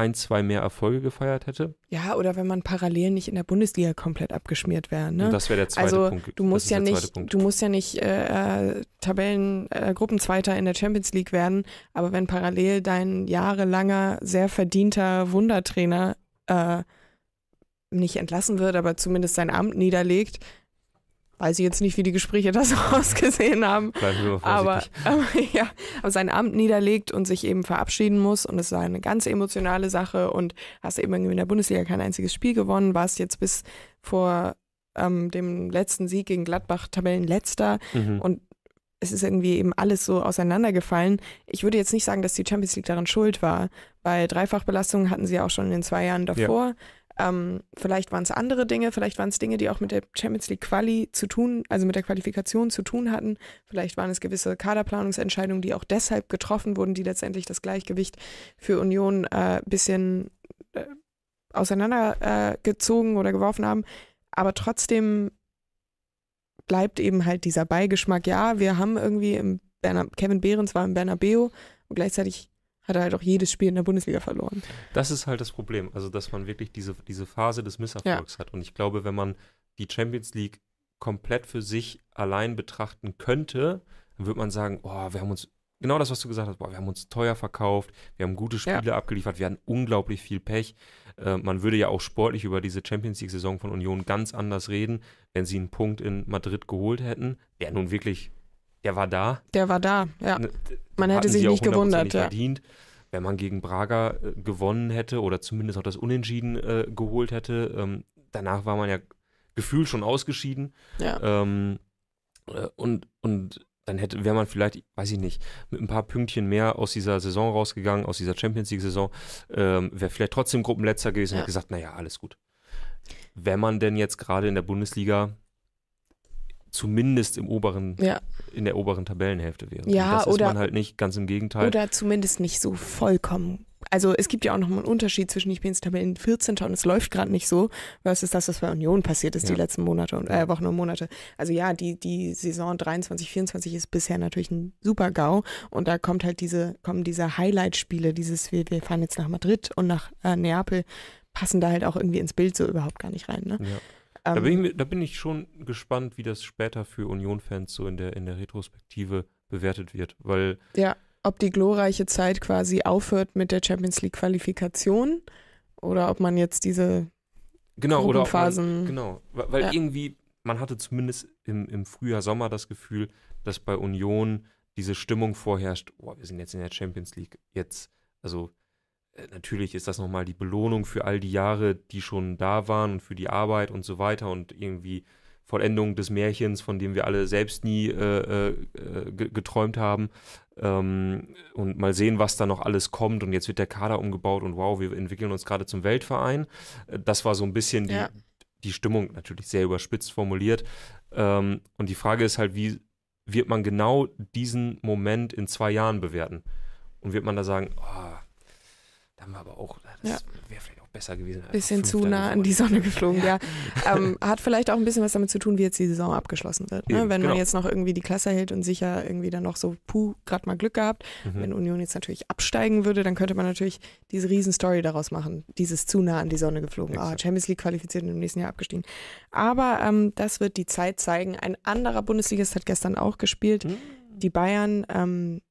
[SPEAKER 1] ein, zwei mehr Erfolge gefeiert hätte.
[SPEAKER 2] Ja, oder wenn man parallel nicht in der Bundesliga komplett abgeschmiert wäre, ne?
[SPEAKER 1] Und das wäre der zweite
[SPEAKER 2] also
[SPEAKER 1] Punkt.
[SPEAKER 2] du musst ja nicht,
[SPEAKER 1] Punkt.
[SPEAKER 2] du musst ja nicht äh, äh, Tabellen, äh, Gruppenzweiter in der Champions League werden, aber wenn parallel dein jahrelanger, sehr verdienter Wundertrainer äh, nicht entlassen wird, aber zumindest sein Amt niederlegt, weiß ich jetzt nicht, wie die Gespräche da so ausgesehen haben,
[SPEAKER 1] Bleiben wir mal
[SPEAKER 2] aber, aber ja, aber sein Amt niederlegt und sich eben verabschieden muss und es war eine ganz emotionale Sache und hast eben irgendwie in der Bundesliga kein einziges Spiel gewonnen, warst jetzt bis vor ähm, dem letzten Sieg gegen Gladbach Tabellenletzter
[SPEAKER 1] Mhm.
[SPEAKER 2] und es ist irgendwie eben alles so auseinandergefallen. Ich würde jetzt nicht sagen, dass die Champions League daran schuld war, weil Dreifachbelastung hatten sie ja auch schon in den zwei Jahren davor. Ähm, vielleicht waren es andere Dinge, vielleicht waren es Dinge, die auch mit der Champions League Quali zu tun, also mit der Qualifikation zu tun hatten. Vielleicht waren es gewisse Kaderplanungsentscheidungen, die auch deshalb getroffen wurden, die letztendlich das Gleichgewicht für Union ein äh, bisschen äh, auseinandergezogen äh, oder geworfen haben. Aber trotzdem bleibt eben halt dieser Beigeschmack, ja, wir haben irgendwie im Berna Kevin Behrens war im Bernabeu und gleichzeitig hat er halt auch jedes Spiel in der Bundesliga verloren.
[SPEAKER 1] Das ist halt das Problem. Also, dass man wirklich diese, diese Phase des Misserfolgs hat. Und ich glaube, wenn man die Champions League komplett für sich allein betrachten könnte, dann würde man sagen, oh, wir haben uns, genau das, was du gesagt hast, boah, wir haben uns teuer verkauft, wir haben gute
[SPEAKER 2] Ja.
[SPEAKER 1] Spiele abgeliefert, wir hatten unglaublich viel Pech. Äh, man würde ja auch sportlich über diese Champions League-Saison von Union ganz anders reden, wenn sie einen Punkt in Madrid geholt hätten, der nun wirklich, der war da.
[SPEAKER 2] Der war da, ja.
[SPEAKER 1] Ne,
[SPEAKER 2] Man hätte sich nicht gewundert,
[SPEAKER 1] hundertprozentig
[SPEAKER 2] ja.
[SPEAKER 1] verdient. Wenn man gegen Braga äh, gewonnen hätte oder zumindest auch das Unentschieden äh, geholt hätte, ähm, danach war man ja gefühlt schon ausgeschieden.
[SPEAKER 2] ja.
[SPEAKER 1] Ähm, äh, und, und dann hätte, wäre man vielleicht, weiß ich nicht, mit ein paar Pünktchen mehr aus dieser Saison rausgegangen, aus dieser Champions League-Saison, ähm, wäre vielleicht trotzdem Gruppenletzter gewesen und
[SPEAKER 2] Ja.
[SPEAKER 1] hätte gesagt, naja, alles gut. Wenn man denn jetzt gerade in der Bundesliga zumindest im oberen,
[SPEAKER 2] ja.
[SPEAKER 1] in der oberen Tabellenhälfte wäre.
[SPEAKER 2] Ja,
[SPEAKER 1] und das
[SPEAKER 2] oder-
[SPEAKER 1] ist man halt nicht, ganz im Gegenteil.
[SPEAKER 2] Oder zumindest nicht so vollkommen also es gibt ja auch noch einen Unterschied zwischen ich bin jetzt Tabellen 14. und es läuft gerade nicht so, versus das, was bei Union passiert ist
[SPEAKER 1] Ja.
[SPEAKER 2] die letzten Monate und äh, Wochen und Monate. Also ja, die, die Saison 23, 24 ist bisher natürlich ein super GAU und da kommt halt diese, kommen diese Highlight-Spiele, dieses, wir, wir fahren jetzt nach Madrid und nach äh, Neapel, passen da halt auch irgendwie ins Bild so überhaupt gar nicht rein. Ne?
[SPEAKER 1] Ja.
[SPEAKER 2] Ähm,
[SPEAKER 1] Da bin, ich, da bin ich schon gespannt, wie das später für Union-Fans so in der, in der Retrospektive bewertet wird, weil
[SPEAKER 2] Ja, ob die glorreiche Zeit quasi aufhört mit der Champions League Qualifikation oder ob man jetzt diese
[SPEAKER 1] genau oder
[SPEAKER 2] Gruppenphasen.
[SPEAKER 1] genau, weil,
[SPEAKER 2] Ja.
[SPEAKER 1] irgendwie man hatte zumindest im, im Frühjahr Sommer das Gefühl, dass bei Union diese Stimmung vorherrscht. Oh, wir sind jetzt in der Champions League. Jetzt, also natürlich ist das nochmal die Belohnung für all die Jahre, die schon da waren und für die Arbeit und so weiter und irgendwie Vollendung des Märchens, von dem wir alle selbst nie äh, äh, ge- geträumt haben. Ähm, und mal sehen, was da noch alles kommt. Und jetzt wird der Kader umgebaut und wow, wir entwickeln uns gerade zum Weltverein. Äh, Das war so ein bisschen die,
[SPEAKER 2] Ja.
[SPEAKER 1] die Stimmung, natürlich sehr überspitzt formuliert. Ähm, und die Frage ist halt, wie wird man genau diesen Moment in zwei Jahren bewerten? Und wird man da sagen, oh, da haben wir aber auch, das
[SPEAKER 2] Ja.
[SPEAKER 1] wäre vielleicht auch besser gewesen.
[SPEAKER 2] bisschen zu nah an die. Sonne geflogen, ja. ähm, hat vielleicht auch ein bisschen was damit zu tun, wie jetzt die Saison abgeschlossen wird. Ne?
[SPEAKER 1] Eben,
[SPEAKER 2] Wenn
[SPEAKER 1] genau.
[SPEAKER 2] man jetzt noch irgendwie die Klasse hält und sicher irgendwie dann noch so, puh, gerade mal Glück gehabt.
[SPEAKER 1] Mhm.
[SPEAKER 2] Wenn Union jetzt natürlich absteigen würde, dann könnte man natürlich diese Riesenstory daraus machen. Dieses zu nah an die Sonne geflogen. Ah,
[SPEAKER 1] Exakt.
[SPEAKER 2] Champions League qualifiziert und im nächsten Jahr abgestiegen. Aber ähm, das wird die Zeit zeigen. Ein anderer Bundesligist hat gestern auch gespielt.
[SPEAKER 1] Mhm.
[SPEAKER 2] Die Bayern ähm,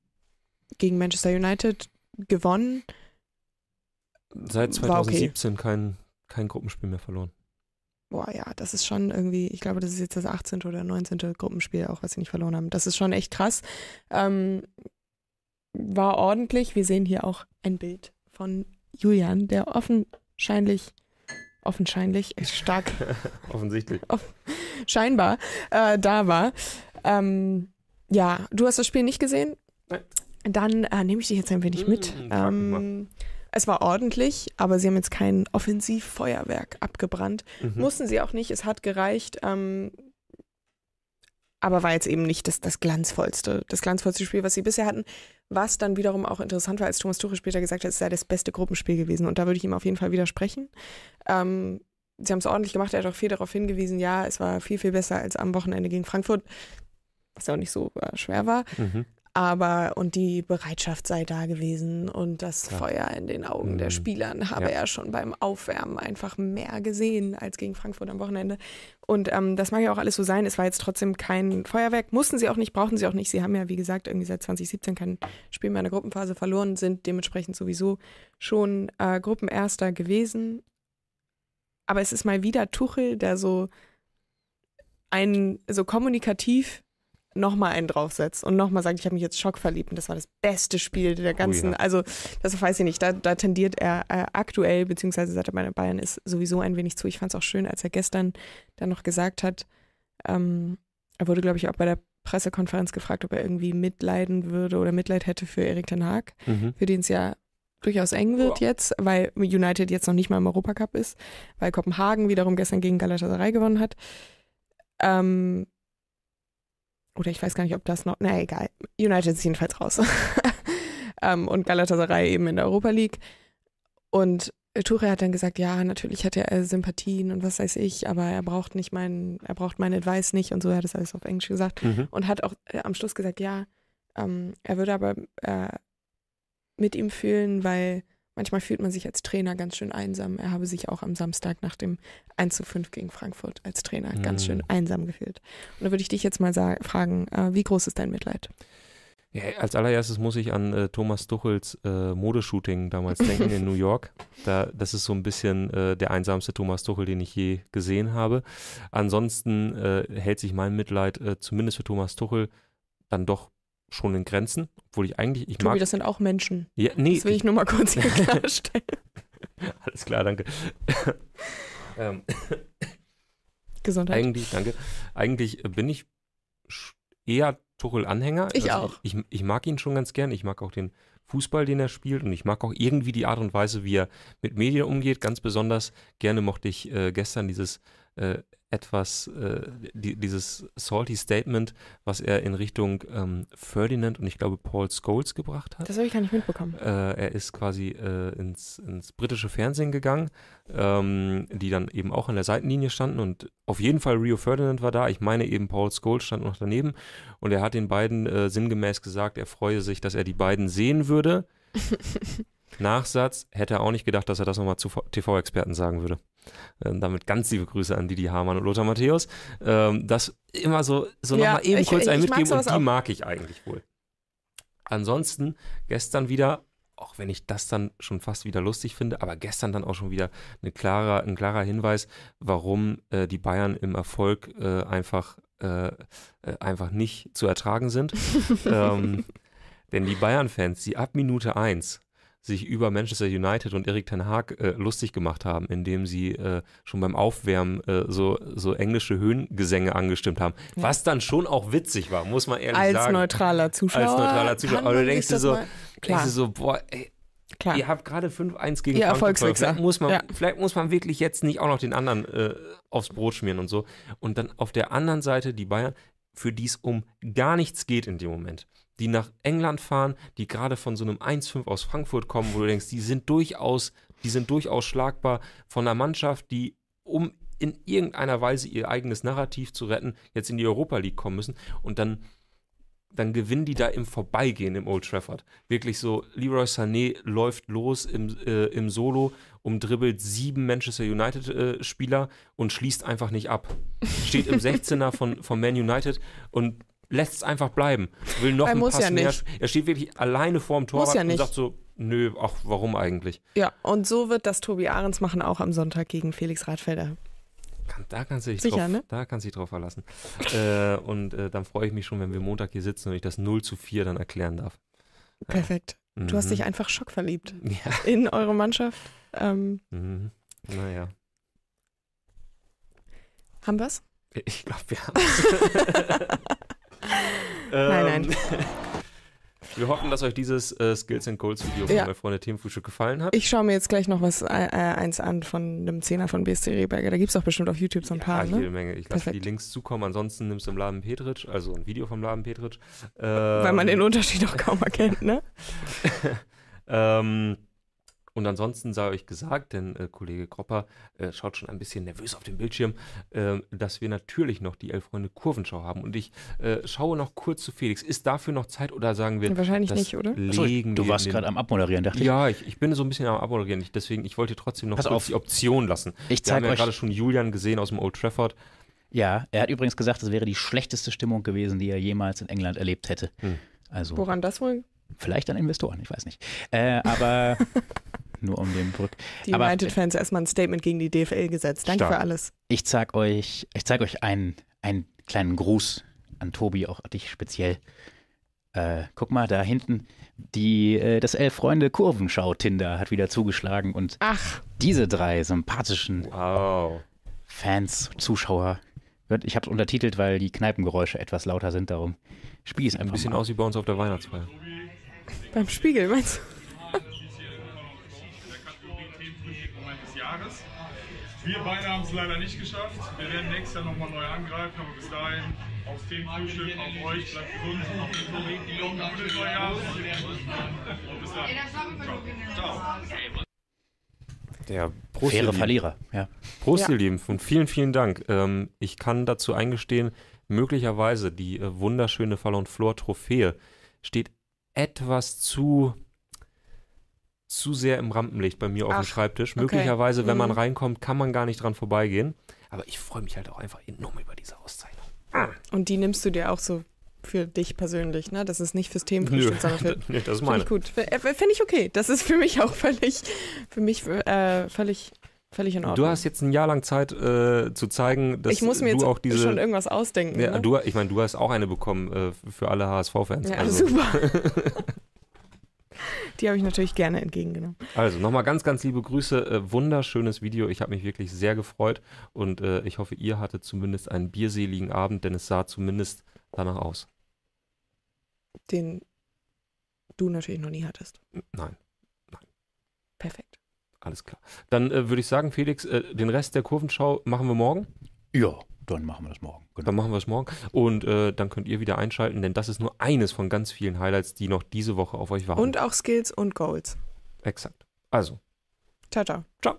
[SPEAKER 2] gegen Manchester United gewonnen.
[SPEAKER 1] Seit
[SPEAKER 2] War okay.
[SPEAKER 1] 2017 kein, kein Gruppenspiel mehr verloren.
[SPEAKER 2] Boah, ja, das ist schon irgendwie, ich glaube, das ist jetzt das 18. oder 19. Gruppenspiel, auch was sie nicht verloren haben. Das ist schon echt krass. Ähm, war ordentlich. Wir sehen hier auch ein Bild von Julian, der offenscheinlich, offenscheinlich, stark,
[SPEAKER 1] Offensichtlich.
[SPEAKER 2] scheinbar äh, da war. Ähm, ja, du hast das Spiel nicht gesehen?
[SPEAKER 1] Nein.
[SPEAKER 2] Dann äh, nehme ich dich jetzt ein wenig mit.
[SPEAKER 1] Mm.
[SPEAKER 2] Ähm, es war ordentlich, aber sie haben jetzt kein Offensivfeuerwerk abgebrannt.
[SPEAKER 1] Mhm.
[SPEAKER 2] Mussten sie auch nicht, es hat gereicht. Ähm, aber war jetzt eben nicht das, das glanzvollste, das glanzvollste Spiel, was sie bisher hatten. Was dann wiederum auch interessant war, als Thomas Tuchel später gesagt hat, es sei das beste Gruppenspiel gewesen. Und da würde ich ihm auf jeden Fall widersprechen. Ähm, sie haben es ordentlich gemacht, er hat auch viel darauf hingewiesen, ja, es war viel, viel besser als am Wochenende gegen Frankfurt, was ja auch nicht so äh, schwer war.
[SPEAKER 1] Mhm.
[SPEAKER 2] Aber und die Bereitschaft sei da gewesen und das
[SPEAKER 1] Klar.
[SPEAKER 2] Feuer in den Augen der
[SPEAKER 1] Mhm.
[SPEAKER 2] Spielern habe
[SPEAKER 1] Ja.
[SPEAKER 2] er schon beim Aufwärmen einfach mehr gesehen als gegen Frankfurt am Wochenende. Und ähm, das mag ja auch alles so sein. Es war jetzt trotzdem kein Feuerwerk. Mussten sie auch nicht, brauchten sie auch nicht. Sie haben ja, wie gesagt, irgendwie seit 2017 kein Spiel mehr in der Gruppenphase verloren, sind dementsprechend sowieso schon äh, Gruppenerster gewesen. Aber es ist mal wieder Tuchel, der so ein, so kommunikativ nochmal einen draufsetzt und nochmal sagt, ich habe mich jetzt schockverliebt und das war das beste Spiel der ganzen,
[SPEAKER 1] ja.
[SPEAKER 2] also das weiß ich nicht, da, da tendiert er äh, aktuell, beziehungsweise seit er bei Bayern ist, sowieso ein wenig zu. Ich fand es auch schön, als er gestern dann noch gesagt hat, ähm, er wurde, glaube ich, auch bei der Pressekonferenz gefragt, ob er irgendwie mitleiden würde oder Mitleid hätte für Erik Ten Haag,
[SPEAKER 1] Mhm.
[SPEAKER 2] für den es ja durchaus eng wird jetzt, weil United jetzt noch nicht mal im Europacup ist, weil Kopenhagen wiederum gestern gegen Galatasaray gewonnen hat. Ähm, oder ich weiß gar nicht, ob das noch, na egal. United ist jedenfalls raus. ähm, und Galatasaray eben in der Europa League. Und Tuchel hat dann gesagt, ja, natürlich hätte er Sympathien und was weiß ich, aber er braucht nicht meinen, er braucht meinen Advice nicht und so, er hat das alles auf Englisch gesagt
[SPEAKER 1] Mhm.
[SPEAKER 2] und hat auch äh, am Schluss gesagt, ja, ähm, er würde aber äh, mit ihm fühlen, weil manchmal fühlt man sich als Trainer ganz schön einsam. Er habe sich auch am Samstag nach dem 1 zu 5 gegen Frankfurt als Trainer ganz
[SPEAKER 1] Mhm.
[SPEAKER 2] schön einsam gefühlt. Und da würde ich dich jetzt mal fragen, äh, wie groß ist dein Mitleid?
[SPEAKER 1] Ja, als allererstes muss ich an äh, Thomas Tuchels äh, Modeshooting damals denken in New York. Da, das ist so ein bisschen äh, der einsamste Thomas Tuchel, den ich je gesehen habe. Ansonsten äh, hält sich mein Mitleid äh, zumindest für Thomas Tuchel dann doch schon in Grenzen, obwohl ich eigentlich, ich
[SPEAKER 2] Tobi,
[SPEAKER 1] mag,
[SPEAKER 2] das sind auch Menschen.
[SPEAKER 1] ja, nee,
[SPEAKER 2] Das will ich nur mal kurz hier klarstellen.
[SPEAKER 1] alles klar, danke. ähm,
[SPEAKER 2] Gesundheit.
[SPEAKER 1] Eigentlich, danke. Eigentlich bin ich eher Tuchel-Anhänger.
[SPEAKER 2] Ich
[SPEAKER 1] Also
[SPEAKER 2] auch.
[SPEAKER 1] Ich, ich, ich mag ihn schon ganz gern. Ich mag auch den Fußball, den er spielt. Und ich mag auch irgendwie die Art und Weise, wie er mit Medien umgeht. Ganz besonders gerne mochte ich äh, gestern dieses äh, etwas, äh, die, dieses salty Statement, was er in Richtung ähm, Ferdinand und ich glaube Paul Scholes gebracht hat.
[SPEAKER 2] Das habe ich gar nicht mitbekommen.
[SPEAKER 1] Äh, er ist quasi äh, ins, ins britische Fernsehen gegangen, ähm, die dann eben auch an der Seitenlinie standen und auf jeden Fall Rio Ferdinand war da. Ich meine eben Paul Scholes stand noch daneben und er hat den beiden äh, sinngemäß gesagt, er freue sich, dass er die beiden sehen würde. Nachsatz, hätte er auch nicht gedacht, dass er das nochmal zu TV-Experten sagen würde. Ähm, damit ganz liebe Grüße an Didi Hamann und Lothar Matthäus. Ähm, das immer so, so
[SPEAKER 2] Ja,
[SPEAKER 1] nochmal eben
[SPEAKER 2] ich-
[SPEAKER 1] kurz ein
[SPEAKER 2] ich
[SPEAKER 1] mitgeben und die
[SPEAKER 2] auch.
[SPEAKER 1] mag ich eigentlich wohl. Ansonsten gestern wieder, auch wenn ich das dann schon fast wieder lustig finde, aber gestern dann auch schon wieder eine klarer, ein klarer Hinweis, warum äh, die Bayern im Erfolg äh, einfach, äh, äh, einfach nicht zu ertragen sind. ähm, denn die Bayern-Fans, die ab Minute 1 sich über Manchester United und Erik Ten Haag äh, lustig gemacht haben, indem sie äh, schon beim Aufwärmen äh, so, so englische Höhengesänge angestimmt haben.
[SPEAKER 2] Ja.
[SPEAKER 1] Was dann schon auch witzig war, muss man ehrlich
[SPEAKER 2] Als
[SPEAKER 1] sagen.
[SPEAKER 2] neutraler Zuschauer.
[SPEAKER 1] Als neutraler Zuschauer. Aber du denkst dir so, denkst du so, boah, ey,
[SPEAKER 2] klar.
[SPEAKER 1] ihr habt gerade 5-1 gegen
[SPEAKER 2] Ihr
[SPEAKER 1] Frankfurt. Vielleicht muss, man,
[SPEAKER 2] Ja.
[SPEAKER 1] vielleicht muss man wirklich jetzt nicht auch noch den anderen äh, aufs Brot schmieren und so. Und dann auf der anderen Seite die Bayern, für die es um gar nichts geht in dem Moment. Die nach England fahren, die gerade von so einem 1-5 aus Frankfurt kommen, wo du denkst, die sind durchaus, die sind durchaus schlagbar von einer Mannschaft, die um in irgendeiner Weise ihr eigenes Narrativ zu retten, jetzt in die Europa League kommen müssen. Und dann dann gewinnen die da im Vorbeigehen im Old Trafford. Wirklich so, Leroy Sané läuft los im, äh, im Solo, umdribbelt sieben Manchester United-Spieler und schließt einfach nicht ab. Steht im 16er von, von Man United und lässt es einfach bleiben. Will noch
[SPEAKER 2] Er
[SPEAKER 1] einen Pass
[SPEAKER 2] ja
[SPEAKER 1] mehr. Er steht wirklich alleine vorm Torwart
[SPEAKER 2] ja
[SPEAKER 1] und sagt so, nö, ach, warum eigentlich?
[SPEAKER 2] Ja, und so wird das Tobi Ahrens machen, auch am Sonntag gegen Felix Radfelder.
[SPEAKER 1] Kann, da kannst du dich
[SPEAKER 2] Sicher,
[SPEAKER 1] drauf,
[SPEAKER 2] ne?
[SPEAKER 1] da kannst dich drauf verlassen. äh, und äh, dann freue ich mich schon, wenn wir Montag hier sitzen und ich das 0 zu 4 dann erklären darf. Ja.
[SPEAKER 2] Perfekt. Du hast
[SPEAKER 1] Mhm.
[SPEAKER 2] dich einfach schockverliebt
[SPEAKER 1] Ja.
[SPEAKER 2] in eure Mannschaft. Ähm,
[SPEAKER 1] Mhm. Naja,
[SPEAKER 2] haben wir's?
[SPEAKER 1] ich glaube, wir
[SPEAKER 2] Nein, nein.
[SPEAKER 1] Wir hoffen, dass euch dieses äh, Skills and Goals Video von
[SPEAKER 2] Ja.
[SPEAKER 1] mein Freunde Themenfrühstück gefallen hat.
[SPEAKER 2] Ich schaue mir jetzt gleich noch was äh, äh, eins an von einem Zehner von BSC Rehberger. Da gibt es auch bestimmt auf YouTube so ein paar,
[SPEAKER 1] ja, jede
[SPEAKER 2] ne?
[SPEAKER 1] Menge. Ich lasse die. Links zukommen. Ansonsten nimmst du im Laden Petritsch, also ein Video vom Laden Petritsch.
[SPEAKER 2] Weil man den Unterschied auch kaum erkennt, ne?
[SPEAKER 1] ähm, und ansonsten sei euch gesagt, denn äh, Kollege Kropper äh, schaut schon ein bisschen nervös auf den Bildschirm, ähm, dass wir natürlich noch die Elf Freunde Kurvenschau haben. Und ich äh, schaue noch kurz zu Felix. Ist dafür noch Zeit oder sagen wir,
[SPEAKER 2] Wahrscheinlich
[SPEAKER 1] das
[SPEAKER 2] nicht, oder?
[SPEAKER 3] Achso, du warst gerade am Abmoderieren, dachte ich.
[SPEAKER 1] Ja, ich, ich bin so ein bisschen am Abmoderieren. Ich- Deswegen, ich wollte trotzdem noch
[SPEAKER 3] Pass
[SPEAKER 1] kurz
[SPEAKER 3] auf.
[SPEAKER 1] die Option lassen.
[SPEAKER 3] Ich
[SPEAKER 1] Wir haben
[SPEAKER 3] zeige
[SPEAKER 1] ja
[SPEAKER 3] euch.
[SPEAKER 1] gerade schon Julian gesehen aus dem Old Trafford.
[SPEAKER 3] Ja, er hat übrigens gesagt, es wäre die schlechteste Stimmung gewesen, die er jemals in England erlebt hätte.
[SPEAKER 1] Hm.
[SPEAKER 3] Also
[SPEAKER 2] Woran das wohl?
[SPEAKER 3] vielleicht an Investoren, ich weiß nicht. Äh, aber nur um den Brück.
[SPEAKER 2] Die
[SPEAKER 3] Aber-
[SPEAKER 2] United-Fans erstmal ein Statement gegen die DFL gesetzt. Danke
[SPEAKER 1] Stark.
[SPEAKER 2] für alles.
[SPEAKER 3] Ich zeig euch, ich zeige euch einen, einen kleinen Gruß an Tobi, auch dich speziell. Äh, guck mal, da hinten, die, äh, das Elf Freunde Kurvenschau Tinder hat wieder zugeschlagen und
[SPEAKER 2] Ach,
[SPEAKER 3] diese drei sympathischen
[SPEAKER 1] Wow.
[SPEAKER 3] Fans, Zuschauer, ich habe es untertitelt, weil die Kneipengeräusche etwas lauter sind, darum spiel ich es
[SPEAKER 1] Ein
[SPEAKER 3] einfach
[SPEAKER 1] bisschen
[SPEAKER 3] mal.
[SPEAKER 1] aus wie bei uns auf der Weihnachtsfeier.
[SPEAKER 2] beim Spiegel, meinst du?
[SPEAKER 4] Wir beide haben es leider nicht geschafft. Wir werden nächstes Jahr nochmal neu angreifen, aber bis dahin aufs Themenfrühstück, auf euch, bleibt gesund, auf den Tobi, gutes Neujahr und bis dann. Ciao.
[SPEAKER 1] Der Prost,
[SPEAKER 3] Faire. Verlierer, ja.
[SPEAKER 1] Prost,
[SPEAKER 2] Ja.
[SPEAKER 1] ihr Lieben. Und vielen, vielen Dank. Ähm, ich kann dazu eingestehen, möglicherweise die äh, wunderschöne Fallon Flor Trophäe steht etwas zu zu sehr im Rampenlicht bei mir auf dem
[SPEAKER 2] Ach,
[SPEAKER 1] Schreibtisch.
[SPEAKER 2] okay.
[SPEAKER 1] Möglicherweise, wenn man
[SPEAKER 2] Mhm.
[SPEAKER 1] reinkommt, kann man gar nicht dran vorbeigehen. Aber ich freue mich halt auch einfach enorm über diese Auszeichnung.
[SPEAKER 2] Und die nimmst du dir auch so für dich persönlich, ne? Das ist nicht fürs Themenfrühstück, sondern für.
[SPEAKER 1] nee, das ist
[SPEAKER 2] Finde
[SPEAKER 1] meine.
[SPEAKER 2] ich gut. Äh, Finde ich okay. Das ist für mich auch völlig, für mich äh, völlig, völlig in Ordnung.
[SPEAKER 1] Du hast jetzt ein Jahr lang Zeit äh, zu zeigen, dass
[SPEAKER 2] ich muss mir
[SPEAKER 1] du
[SPEAKER 2] jetzt
[SPEAKER 1] auch diese.
[SPEAKER 2] schon irgendwas ausdenken.
[SPEAKER 1] ja,
[SPEAKER 2] ne?
[SPEAKER 1] du, ich meine, du hast auch eine bekommen äh, für alle HSV-Fans.
[SPEAKER 2] ja,
[SPEAKER 1] also,
[SPEAKER 2] super. Die habe ich natürlich gerne entgegengenommen.
[SPEAKER 1] Also nochmal ganz, ganz liebe Grüße. Äh, wunderschönes Video. Ich habe mich wirklich sehr gefreut und äh, ich hoffe, ihr hattet zumindest einen bierseligen Abend, denn es sah zumindest danach aus.
[SPEAKER 2] Den du natürlich noch nie hattest.
[SPEAKER 1] Nein,
[SPEAKER 2] Perfekt.
[SPEAKER 1] alles klar. Dann äh, würde ich sagen, Felix, äh, den Rest der Kurvenschau machen wir morgen.
[SPEAKER 3] Ja, dann machen wir das morgen. Genau.
[SPEAKER 1] Dann machen wir es morgen. Und äh, dann könnt ihr wieder einschalten, denn das ist nur eines von ganz vielen Highlights, die noch diese Woche auf euch warten.
[SPEAKER 2] Und auch Skills und Goals.
[SPEAKER 1] Exakt. Also,
[SPEAKER 2] Ciao, ciao.
[SPEAKER 1] ciao.